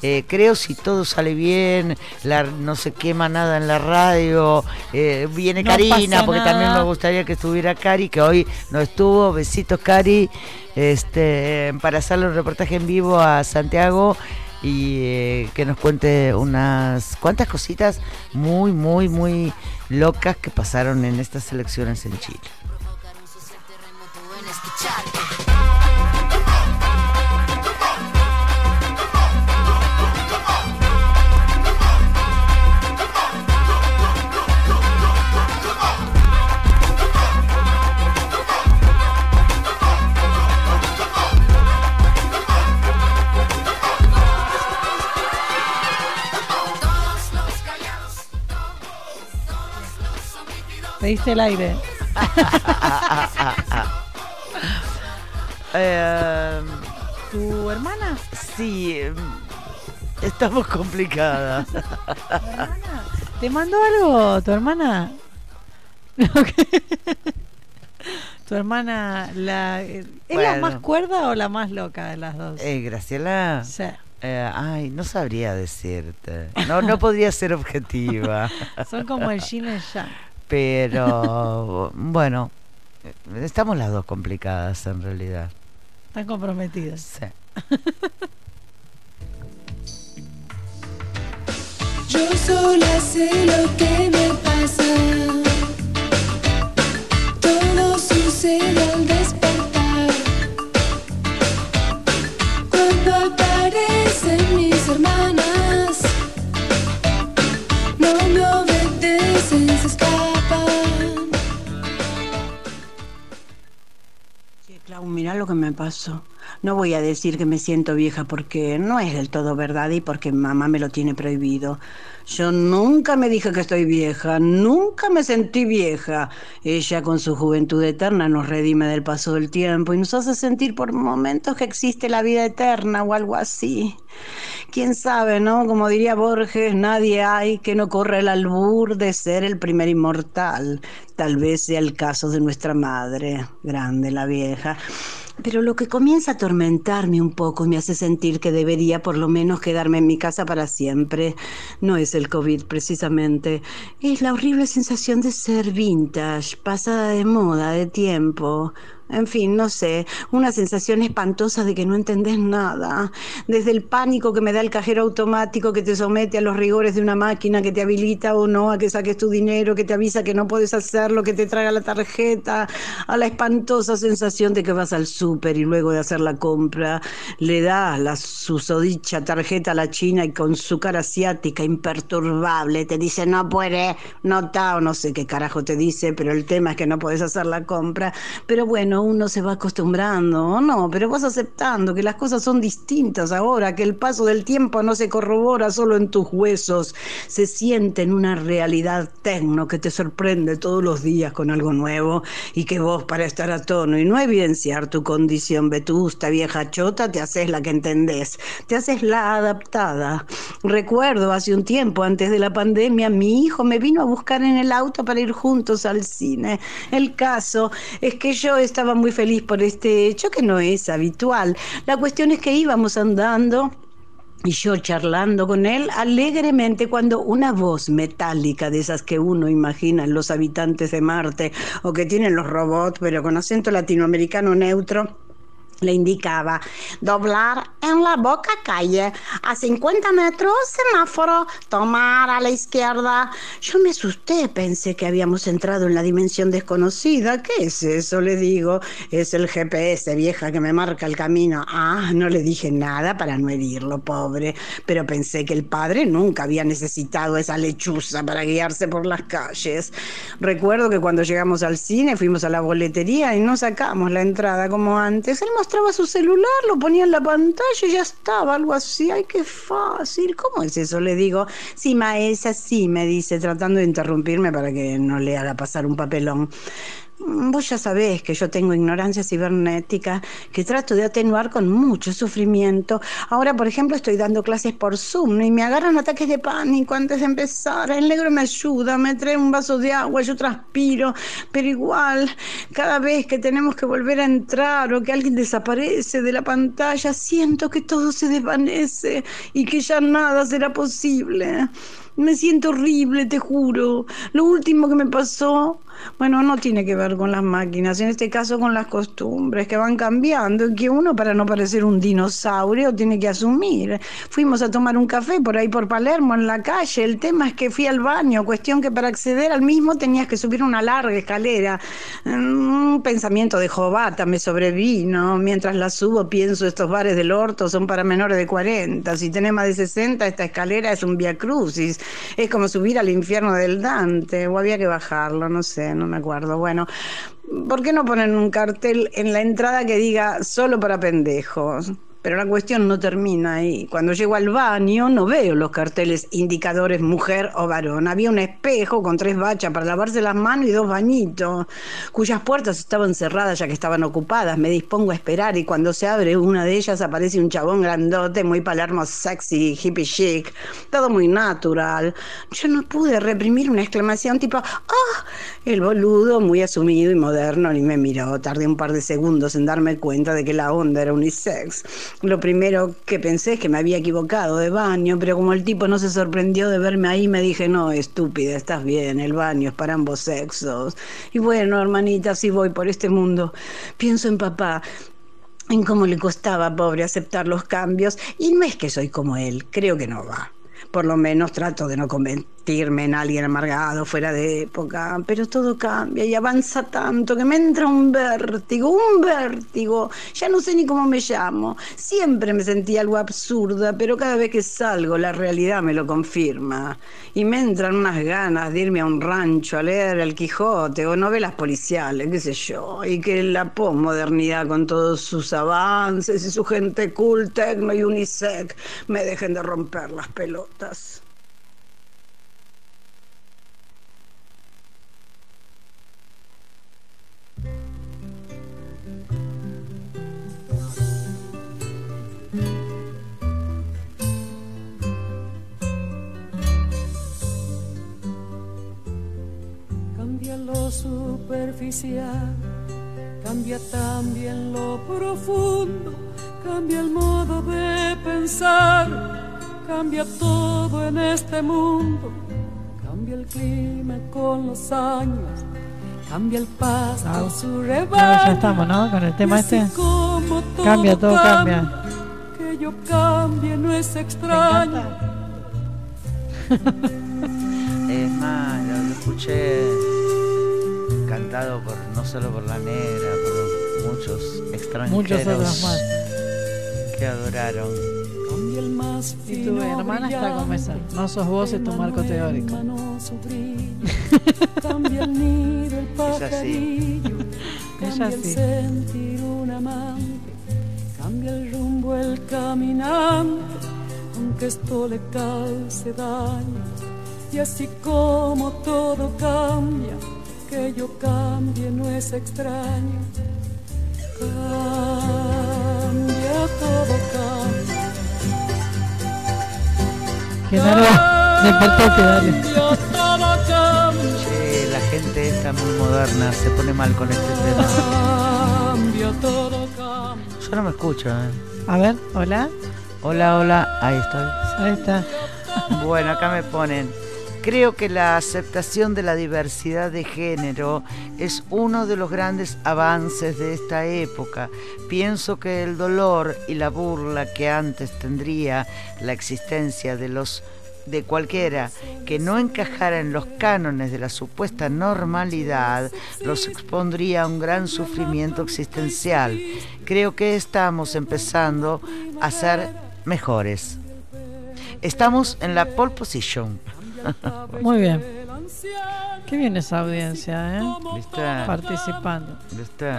Eh, creo si todo sale bien, la, no se quema nada en la radio, eh, viene No Karina, porque también me gustaría que estuviera Cari, que hoy no estuvo. Besitos, Cari, este, para hacerle un reportaje en vivo a Santiago y eh, que nos cuente unas cuantas cositas muy, muy, muy locas que pasaron en estas elecciones en Chile. Pediste el aire. [laughs] Eh, ¿Tu hermana? Sí, em, estamos complicadas. ¿Te mandó algo tu hermana? [laughs] ¿Tu hermana la, es la más cuerda o la más loca de las dos? Eh, Graciela. Sí. eh, ay, no sabría decirte. No, no podría ser objetiva. [laughs] Son como el yin y el yang. Pero bueno, estamos las dos complicadas en realidad. Están comprometidos. Sí. Yo sola sé lo que me pasa. Todo sucede al despertar. Cuando aparecen mis hermanas, Clau, mirá lo que me pasó. No voy a decir que me siento vieja porque no es del todo verdad y porque mamá me lo tiene prohibido. Yo nunca me dije que estoy vieja, nunca me sentí vieja. Ella con su juventud eterna nos redime del paso del tiempo y nos hace sentir por momentos que existe la vida eterna o algo así. Quién sabe, ¿no? Como diría Borges, nadie hay que no corra el albur de ser el primer inmortal. Tal vez sea el caso de nuestra madre, grande la vieja. Pero lo que comienza a atormentarme un poco y me hace sentir que debería por lo menos quedarme en mi casa para siempre, no es el COVID precisamente, es la horrible sensación de ser vintage, pasada de moda, de tiempo. En fin, no sé, una sensación espantosa de que no entendés nada. Desde el pánico que me da el cajero automático que te somete a los rigores de una máquina que te habilita o no a que saques tu dinero, que te avisa que no puedes hacerlo, que te traga la tarjeta, a la espantosa sensación de que vas al súper y luego de hacer la compra le das la susodicha tarjeta a la china y con su cara asiática imperturbable te dice no puede, no está o no sé qué carajo te dice, pero el tema es que no puedes hacer la compra. Pero bueno, uno se va acostumbrando, ¿o no? Pero vas aceptando que las cosas son distintas ahora, que el paso del tiempo no se corrobora solo en tus huesos, se siente en una realidad tecno que te sorprende todos los días con algo nuevo y que vos para estar a tono y no evidenciar tu condición vetusta, vieja chota, te haces la que entendés, te haces la adaptada. Recuerdo hace un tiempo, antes de la pandemia, mi hijo me vino a buscar en el auto para ir juntos al cine. El caso es que yo estaba muy feliz por este hecho que no es habitual. La cuestión es que íbamos andando y yo charlando con él alegremente cuando una voz metálica de esas que uno imagina los habitantes de Marte o que tienen los robots pero con acento latinoamericano neutro le indicaba doblar en la boca calle a 50 metros semáforo tomar a la izquierda. Yo me asusté pensé que habíamos entrado en la dimensión desconocida. Qué es eso le digo. Es el GPS vieja que me marca el camino. Ah no le dije nada para no herirlo pobre. Pero pensé que el padre nunca había necesitado esa lechuza para guiarse por las calles. Recuerdo que cuando llegamos al cine fuimos a la boletería y no sacamos la entrada como antes mostraba su celular, lo ponía en la pantalla y ya estaba, algo así. Ay, qué fácil. ¿Cómo es eso? Le digo. Sí, ma, es así, me dice, tratando de interrumpirme para que no le haga pasar un papelón. Mm, Vos ya sabés que yo tengo ignorancia cibernética, que trato de atenuar con mucho sufrimiento. Ahora, por ejemplo, estoy dando clases por Zoom y me agarran ataques de pánico antes de empezar. El negro me ayuda, me trae un vaso de agua, yo transpiro, pero igual, cada vez que tenemos que volver a entrar o que alguien desaparece de la pantalla, siento que todo se desvanece y que ya nada será posible. Me siento horrible, te juro. Lo último que me pasó, bueno, no tiene que ver con las máquinas, en este caso con las costumbres que van cambiando y que uno para no parecer un dinosaurio tiene que asumir. Fuimos a tomar un café por ahí por Palermo en la calle. El tema es que fui al baño, cuestión que para acceder al mismo tenías que subir una larga escalera. Un pensamiento de jovata me sobrevino. Mientras la subo pienso estos bares del orto son para menores de 40. Si tenés más de 60 esta escalera es un via crucis. Es como subir al infierno del Dante, o había que bajarlo, no sé, no me acuerdo. Bueno, ¿por qué no ponen un cartel en la entrada que diga solo para pendejos? Pero la cuestión no termina ahí. Cuando llego al baño no veo los carteles indicadores mujer o varón. Había un espejo con tres bachas para lavarse las manos y dos bañitos, cuyas puertas estaban cerradas ya que estaban ocupadas. Me dispongo a esperar y cuando se abre una de ellas aparece un chabón grandote, muy palermo sexy, hippie chic, todo muy natural. Yo no pude reprimir una exclamación tipo ¡Ah! El boludo, muy asumido y moderno, ni me miró. Tardé un par de segundos en darme cuenta de que la onda era unisex. Lo primero que pensé es que me había equivocado de baño, pero como el tipo no se sorprendió de verme ahí, me dije, no, estúpida, estás bien, el baño es para ambos sexos. Y bueno, hermanita, así voy por este mundo. Pienso en papá, en cómo le costaba, pobre, aceptar los cambios, y no es que soy como él, creo que no va. Por lo menos trato de no convertirme en alguien amargado, fuera de época, pero todo cambia y avanza tanto que me entra un vértigo, un vértigo. Ya no sé ni cómo me llamo. Siempre me sentí algo absurda, pero cada vez que salgo la realidad me lo confirma. Y me entran unas ganas de irme a un rancho a leer El Quijote o novelas policiales, qué sé yo, y que la posmodernidad con todos sus avances y su gente cool, tecno y unisec me dejen de romper las pelotas. Cambia lo superficial, cambia también lo profundo, cambia el modo de pensar, cambia todo en este mundo, cambia el clima con los años cambia el pasto Ah, su Claro, rebaño. ya estamos, ¿no? Con el tema Y así este. como todo Cambia, todo cambia. Que yo cambie no es extraño. [laughs] Es más, lo escuché cantado por no solo por la negra, por muchos extranjeros Muchos otros más. que adoraron. Cambia el más Y tu hermana está como esa. No sos vos, es tu marco teórico. [laughs] Cambia el nido, el Es así. pajarillo. [laughs] Ella Cambia el sí. sentir un amante. Cambia el rumbo el caminante. Aunque esto le cause daño. Y así como todo cambia, que yo cambie no es extraño. Cambia, todo cambia. Genaro, despertate, dale. Cambia, todo cambia. Che, la gente está muy moderna, se pone mal con este tema. Cambia, todo cambia. Yo no me escucho, ¿eh? A ver, hola. Hola, hola, ahí estoy. Ahí está. Bueno, acá me ponen. Creo que la aceptación de la diversidad de género es uno de los grandes avances de esta época. Pienso que el dolor y la burla que antes tendría la existencia de los de cualquiera que no encajara en los cánones de la supuesta normalidad los expondría a un gran sufrimiento existencial. Creo que estamos empezando a ser mejores. Estamos en la pole position. Muy bien. Qué bien esa audiencia, ¿eh? ¿Viste? Participando. ¿Viste?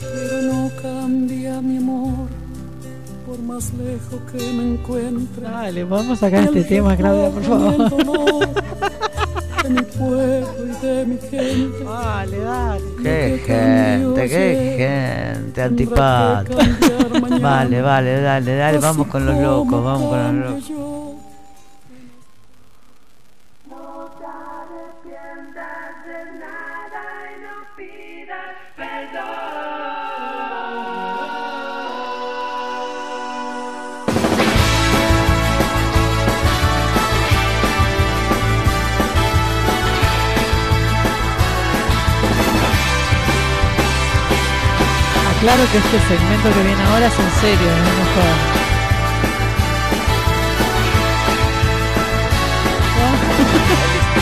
Pero no cambia mi amor, por más lejos que me encuentre. Dale, vamos a sacar este tema, Claudia, por favor. De mi pueblo y de mi gente. Dale, dale. Qué gente, qué gente, antipático. [laughs] Vale, vale, dale, dale, vamos con los locos, vamos con los locos. Aclaro que este segmento que viene ahora es en serio, no es joda.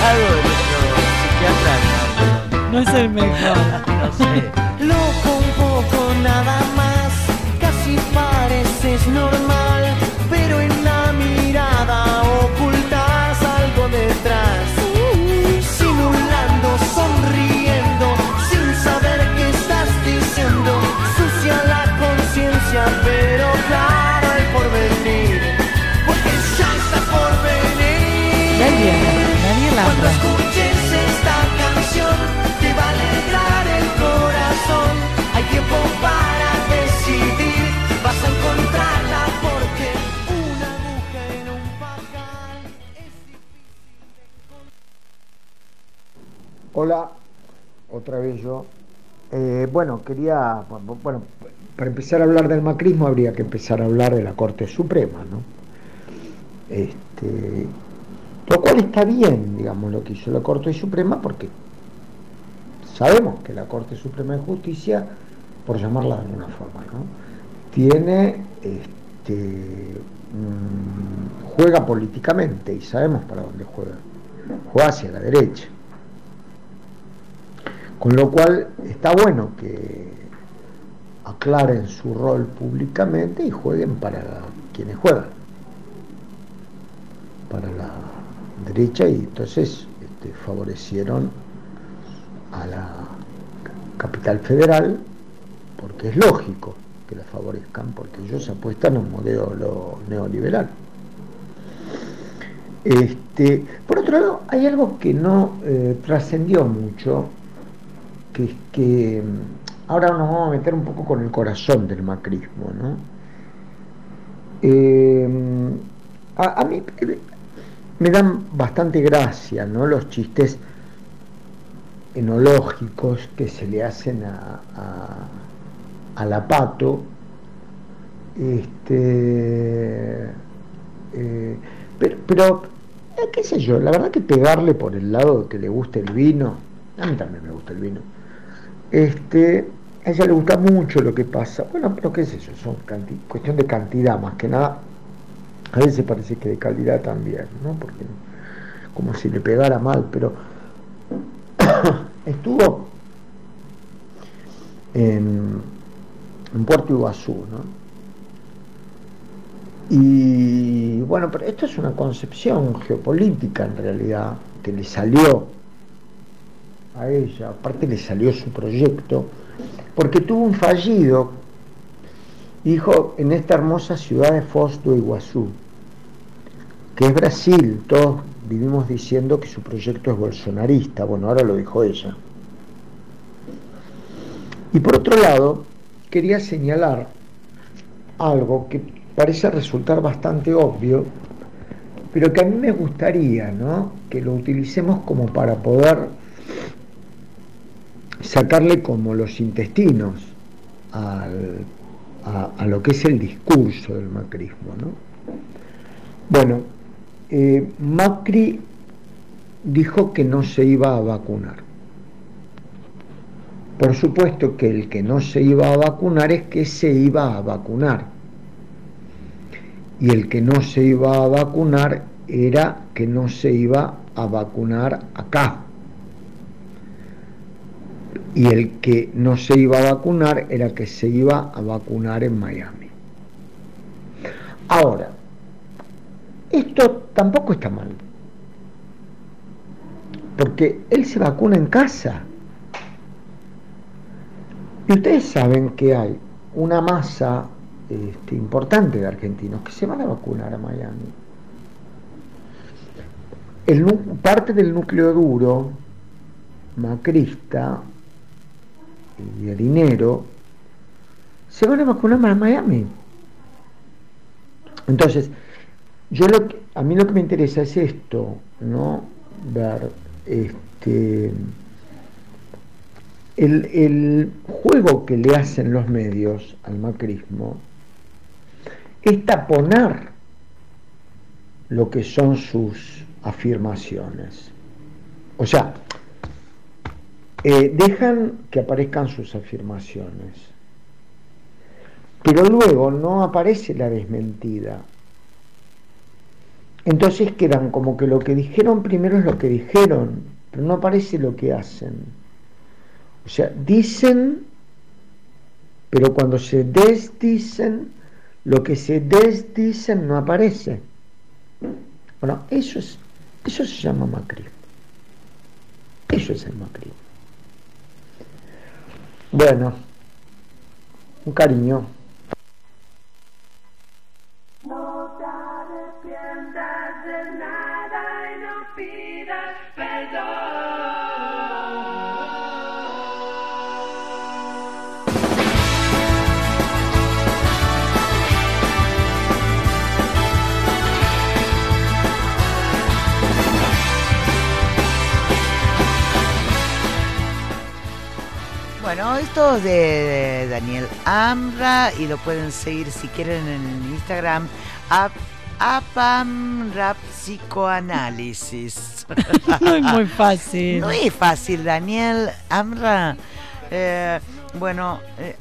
[laughs] Algo de nuestro psiquiatra, No es el mejor. no, no sé. Hola, otra vez yo. Eh, bueno, quería, bueno, para empezar a hablar del macrismo habría que empezar a hablar de la Corte Suprema, ¿no? Este, lo cual está bien, digamos, lo que hizo la Corte Suprema, porque sabemos que la Corte Suprema de Justicia, por llamarla de alguna forma, ¿no? tiene, este, mm, juega políticamente y sabemos para dónde juega, juega hacia la derecha. Con lo cual está bueno que aclaren su rol públicamente y jueguen para quienes juegan, para la derecha y entonces este, favorecieron a la capital federal porque es lógico que la favorezcan porque ellos apuestan a un modelo neoliberal. Este, por otro lado, hay algo que no eh, trascendió mucho, que es que mm, ahora nos vamos a meter un poco con el corazón del macrismo, ¿no? Eh, a, mí me dan bastante gracia, ¿no? Los chistes enológicos que se le hacen a, a, a la pato. Este, eh, pero, pero eh, qué sé yo, la verdad que pegarle por el lado de que le guste el vino, a mí también me gusta el vino. Este, a ella le gusta mucho lo que pasa. Bueno, pero qué es eso, son cuestión de cantidad más que nada. A veces parece que de calidad también, ¿no? Porque como si le pegara mal, pero [coughs] estuvo en, en Puerto Iguazú, ¿no? Y bueno, pero esto es una concepción geopolítica en realidad, que le salió a ella, aparte le salió su proyecto, porque tuvo un fallido, dijo, en esta hermosa ciudad de Foz do Iguazú, que es Brasil, todos vivimos diciendo que su proyecto es bolsonarista, bueno, ahora lo dijo ella. Y por otro lado, quería señalar algo que parece resultar bastante obvio, pero que a mí me gustaría, ¿no? Que lo utilicemos como para poder sacarle como los intestinos al- a, lo que es el discurso del macrismo, ¿no? Bueno, eh, Macri dijo que no se iba a vacunar. Por supuesto que el que no se iba a vacunar es que se iba a vacunar. Y el que no se iba a vacunar era que no se iba a vacunar acá. Y el que no se iba a vacunar era que se iba a vacunar en Miami. Ahora, esto tampoco está mal. Porque él se vacuna en casa. Y ustedes saben que hay una masa este, importante de argentinos que se van a vacunar a Miami. El, parte del núcleo duro, macrista y de dinero, se van a vacunar a Miami. Entonces, yo lo a mí lo que me interesa es esto, ¿no? Ver este el, el juego que le hacen los medios al macrismo es taponar lo que son sus afirmaciones. O sea, eh, dejan que aparezcan sus afirmaciones, pero luego no aparece la desmentida. Entonces quedan como que lo que dijeron primero es lo que dijeron, pero no aparece lo que hacen. O sea, dicen, pero cuando se desdicen, lo que se desdicen no aparece. Bueno, eso es, eso se llama macrismo. Eso es el macrismo. Bueno, un cariño. Esto es de, de Daniel Amra y lo pueden seguir si quieren en Instagram. Ap- Apamrap Psicoanálisis. [laughs] No es muy fácil. No es fácil, Daniel Amra. Eh, bueno, eh,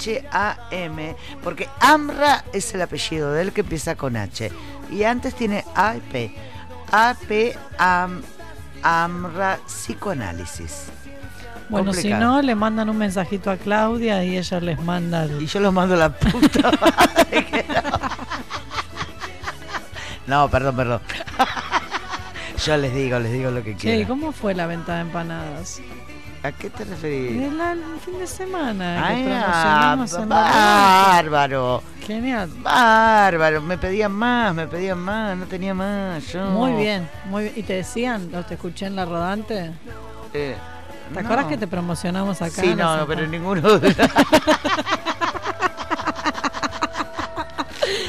A-P-H-A-M, porque Amra es el apellido de él que empieza con H. Y antes tiene A. A-P Am, Amra Psicoanálisis. Bueno, si no, le mandan un mensajito a Claudia y ella les manda. Y yo los mando a la puta [laughs] madre que no. No, perdón, perdón. [laughs] Yo les digo, les digo lo que Che, quieran. ¿cómo fue la venta de empanadas? ¿A qué te referís? El, el fin de semana. Ay, que ah, en bárbaro. Genial. Bárbaro. Me pedían más, me pedían más, no tenía más. Yo. Muy bien, muy bien. ¿Y te decían? ¿Lo te escuché en la rodante? Eh, ¿Te acuerdas que te promocionamos acá? Sí, no, no, pero ninguno de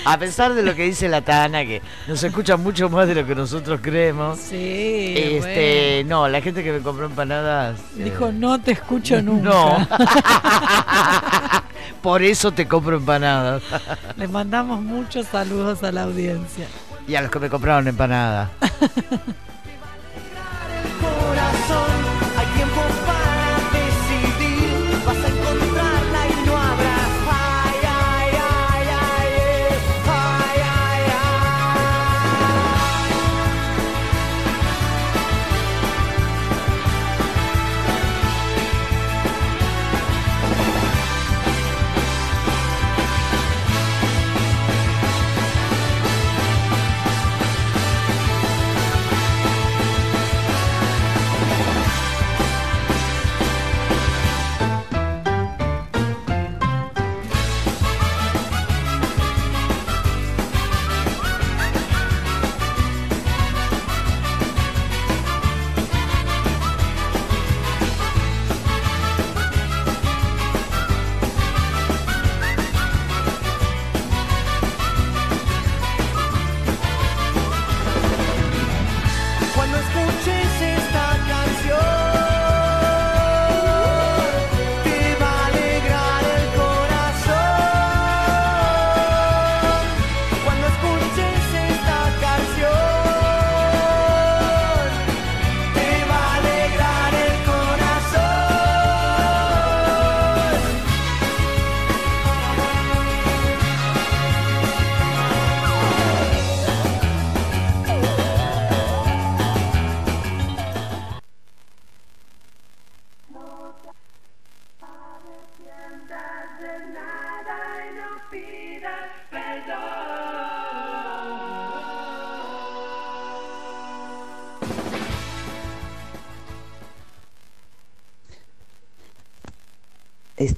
A pesar de lo que dice la Tana, que nos escucha mucho más de lo que nosotros creemos. Sí. Este, no, la gente que me compró empanadas. eh, Dijo, no te escucho [laughs] nunca. No. [laughs] Por eso te compro empanadas. Le mandamos muchos saludos a la audiencia. y a los que me compraron empanadas. [laughs]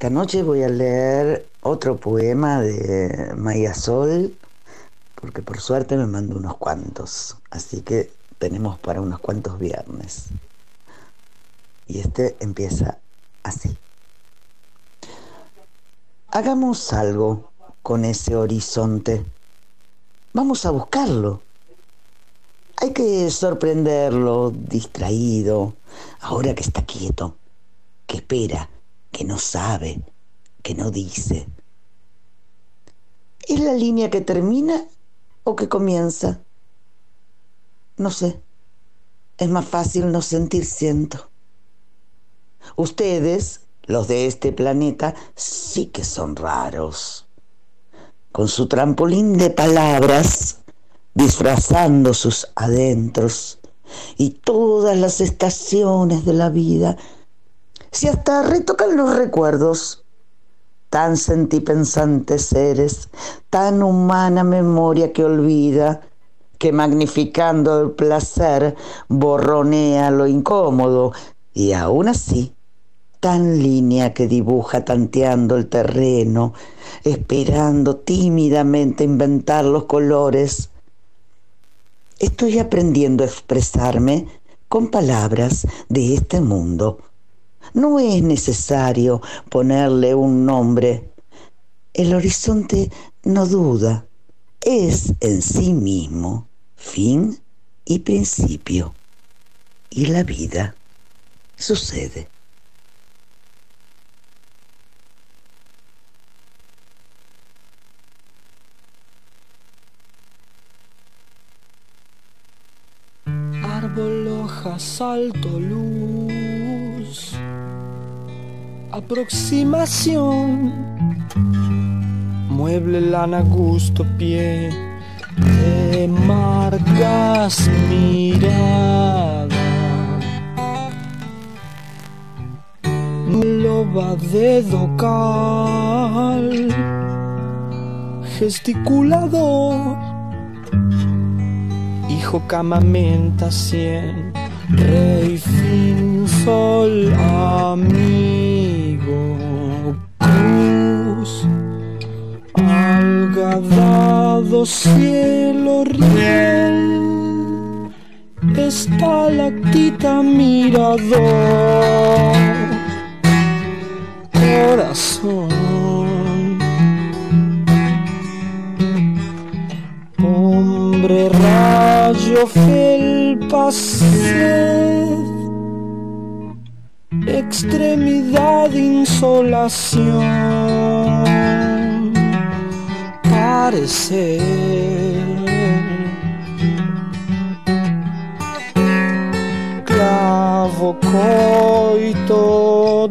Esta noche voy a leer otro poema de Maya Sol, porque por suerte me mandó unos cuantos, así que tenemos para unos cuantos viernes. Y este empieza así. Hagamos algo con ese horizonte. Vamos a buscarlo. Hay que sorprenderlo, distraído, ahora que está quieto, que espera, que no sabe, que no dice. ¿Es la línea que termina o que comienza? No sé. Es más fácil no sentir siento. Ustedes, los de este planeta, sí que son raros. Con su trampolín de palabras, disfrazando sus adentros y todas las estaciones de la vida, si hasta retocan los recuerdos, tan sentipensantes eres, tan humana memoria que olvida, que magnificando el placer borronea lo incómodo y aún así, tan línea que dibuja tanteando el terreno, esperando tímidamente inventar los colores. Estoy aprendiendo a expresarme con palabras de este mundo. No es necesario ponerle un nombre. El horizonte no duda, es en sí mismo fin y principio. Y la vida sucede. Árbol, hoja, salto, luz. Aproximación. Mueble, lana, gusto, pie. Te marcas mirada. Loba, dedo, cal. Gesticulador hijo camamenta cien, rey fin sol amigo cruz, algadado cielo riel, estalactita mirador, corazón. hambre, rayo, felpa, extremidad, insolación, parecer. Clavo, coito,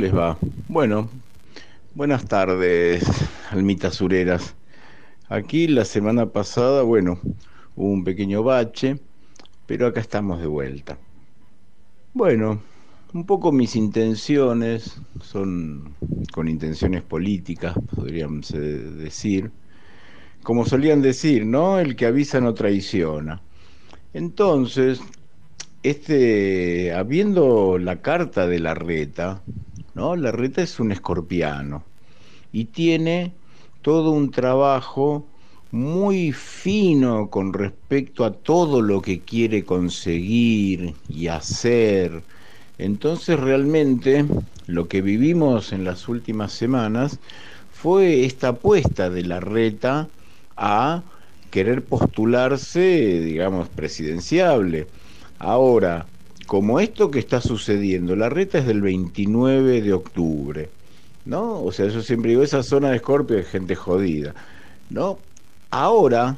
les va? Bueno, buenas tardes, almitas sureras. Aquí la semana pasada, bueno, hubo un pequeño bache, pero acá estamos de vuelta. Bueno, un poco mis intenciones son con intenciones políticas, podríamos eh, decir. Como solían decir, ¿no? El que avisa no traiciona. Entonces, este, habiendo la carta de la reta, La reta es un escorpiano y tiene todo un trabajo muy fino con respecto a todo lo que quiere conseguir y hacer. Entonces realmente lo que vivimos en las últimas semanas fue esta apuesta de la reta a querer postularse, digamos, presidenciable. Ahora, como esto que está sucediendo, la reta es del 29 de octubre, ¿no? O sea, yo siempre digo, esa zona de Escorpio es gente jodida, ¿no? Ahora,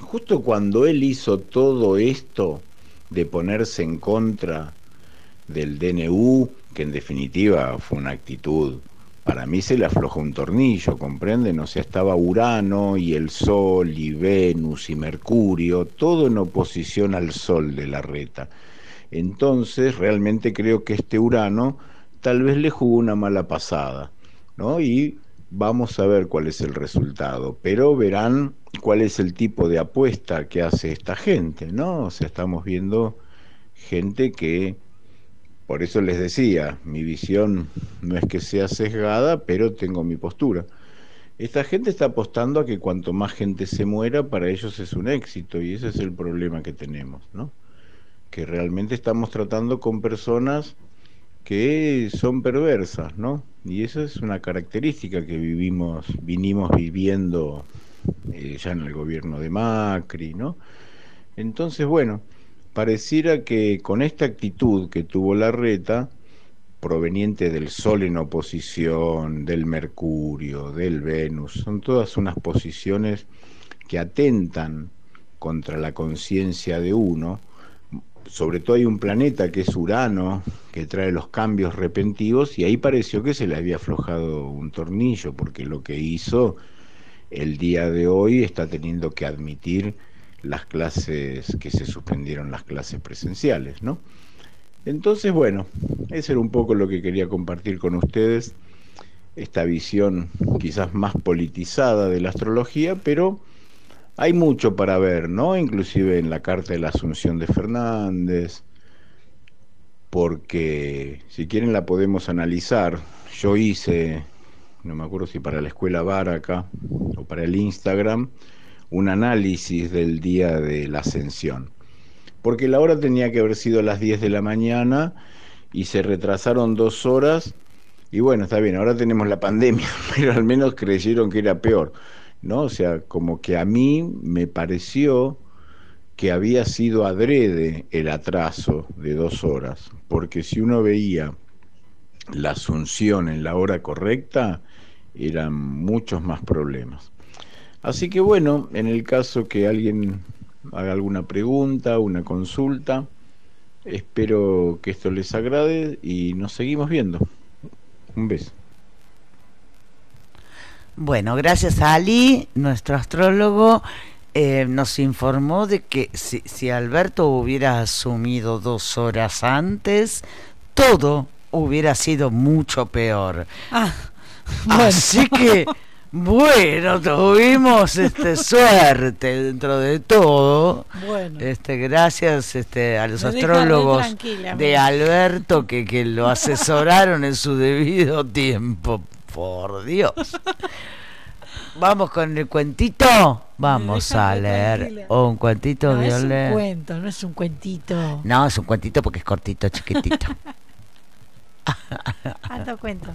justo cuando él hizo todo esto de ponerse en contra del DNU, que en definitiva fue una actitud, para mí se le aflojó un tornillo, ¿comprenden? O sea, estaba Urano y el Sol y Venus y Mercurio, todo en oposición al Sol de la reta. Entonces, realmente creo que este Urano tal vez le jugó una mala pasada, ¿no? Y vamos a ver cuál es el resultado, pero verán cuál es el tipo de apuesta que hace esta gente, ¿no? O sea, estamos viendo gente que, por eso les decía, mi visión no es que sea sesgada, pero tengo mi postura. Esta gente está apostando a que cuanto más gente se muera, para ellos es un éxito, y ese es el problema que tenemos, ¿no? Que realmente estamos tratando con personas que son perversas, ¿no? Y esa es una característica que vivimos, vinimos viviendo eh, ya en el gobierno de Macri, ¿no? Entonces, bueno, pareciera que con esta actitud que tuvo la reta, proveniente del Sol en oposición, del Mercurio, del Venus, son todas unas posiciones que atentan contra la conciencia de uno, sobre todo hay un planeta que es Urano, que trae los cambios repentivos, y ahí pareció que se le había aflojado un tornillo, porque lo que hizo el día de hoy está teniendo que admitir las clases que se suspendieron las clases presenciales, ¿no? Entonces, bueno, eso era un poco lo que quería compartir con ustedes, esta visión quizás más politizada de la astrología, pero hay mucho para ver, ¿no? Inclusive en la carta de la Asunción de Fernández, porque si quieren la podemos analizar. Yo hice, no me acuerdo si para la escuela Baraca o para el Instagram, un análisis del día de la ascensión. Porque la hora tenía que haber sido las 10 de la mañana y se retrasaron dos horas. Y bueno, está bien, ahora tenemos la pandemia, [laughs] pero al menos creyeron que era peor. ¿No? O sea, como que a mí me pareció que había sido adrede el atraso de dos horas, porque si uno veía la asunción en la hora correcta, eran muchos más problemas. Así que bueno, en el caso que alguien haga alguna pregunta, una consulta, Espero que esto les agrade y nos seguimos viendo. Un beso. Bueno, gracias a Ali, nuestro astrólogo, eh, nos informó de que si, si Alberto hubiera asumido dos horas antes, todo hubiera sido mucho peor. Ah, Así que, bueno, tuvimos este, [laughs] suerte dentro de todo. Bueno. Este, gracias este, a los Me astrólogos de. Alberto que, que lo asesoraron en su debido tiempo. Por Dios. Vamos con el cuentito. Vamos a leer tranquila. un cuentito, No, es un cuento, no es un cuentito. No, es un cuentito porque es cortito, chiquitito. [laughs] Alto cuento.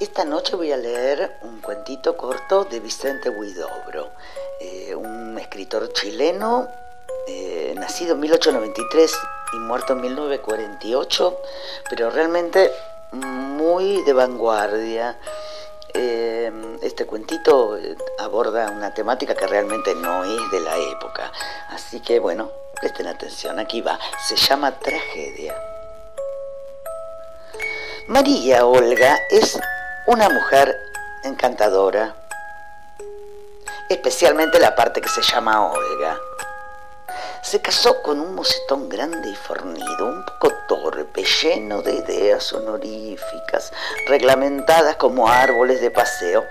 Esta noche voy a leer un cuentito corto de Vicente Huidobro, eh, un escritor chileno, eh, nacido en 1893 y muerto en 1948, pero realmente muy de vanguardia. Eh, este cuentito aborda una temática que realmente no es de la época, así que bueno, presten atención, aquí va, se llama Tragedia. María Olga es una mujer encantadora, especialmente la parte que se llama Olga. Se casó con un mocetón grande y fornido, un poco torpe, lleno de ideas honoríficas, reglamentadas como árboles de paseo.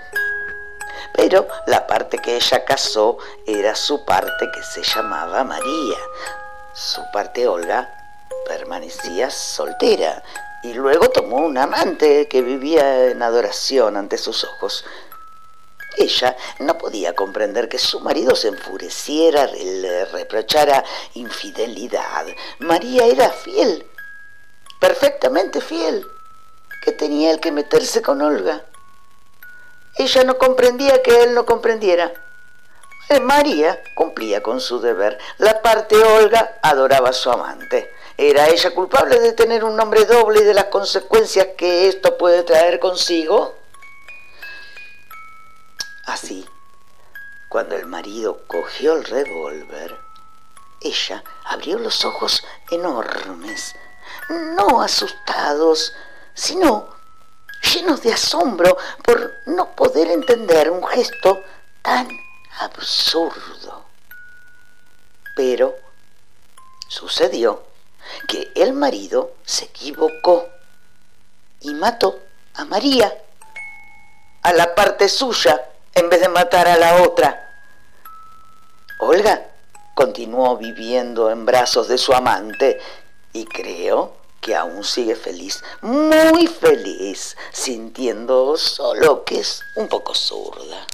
Pero la parte que ella casó era su parte que se llamaba María. Su parte Olga permanecía soltera y luego tomó un amante que vivía en adoración ante sus ojos. Ella no podía comprender que su marido se enfureciera, le reprochara infidelidad. María era fiel, perfectamente fiel, que tenía él que meterse con Olga. Ella no comprendía que él no comprendiera. Eh, María cumplía con su deber. La parte Olga adoraba a su amante. ¿Era ella culpable de tener un nombre doble y de las consecuencias que esto puede traer consigo? Así, cuando el marido cogió el revólver, ella abrió los ojos enormes, no asustados, sino llenos de asombro por no poder entender un gesto tan absurdo. Pero sucedió que el marido se equivocó y mató a María, a la parte suya, en vez de matar a la otra. Olga continuó viviendo en brazos de su amante y creo que aún sigue feliz, muy feliz, sintiendo solo que es un poco zurda.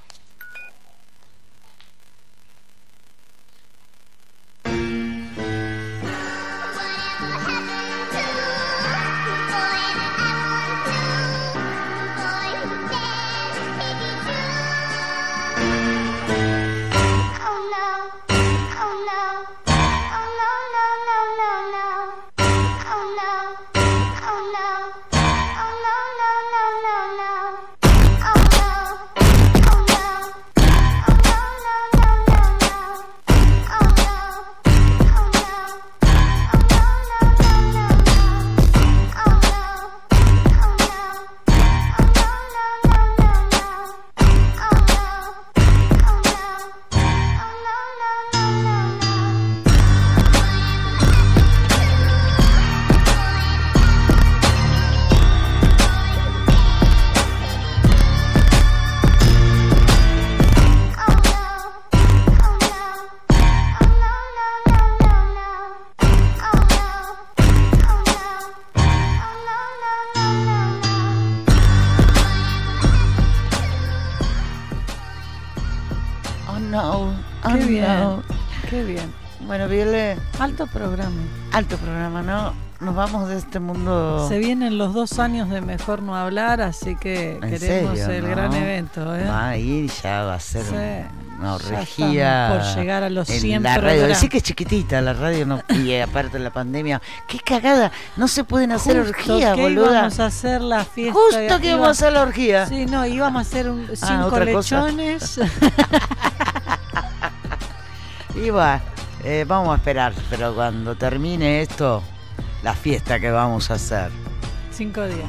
No. Alto programa. alto programa, ¿no? nos vamos de este mundo. Se vienen los dos años de Mejor No Hablar, así que ¿En queremos serio, el no? gran evento. ¿eh? Va a ir, ya va a ser Sí. orgía. estamos por llegar a los en 100 la radio. Decí que es chiquitita la radio, no, y [laughs] aparte de la pandemia. ¡Qué cagada! No se pueden hacer Justo orgías, que boluda. íbamos a hacer la fiesta. Justo que íbamos a hacer la orgía. Sí, no, íbamos a hacer un, cinco ¿otra cosa? lechones. [laughs] Y va, eh, vamos a esperar, pero cuando termine esto, la fiesta que vamos a hacer. cinco días.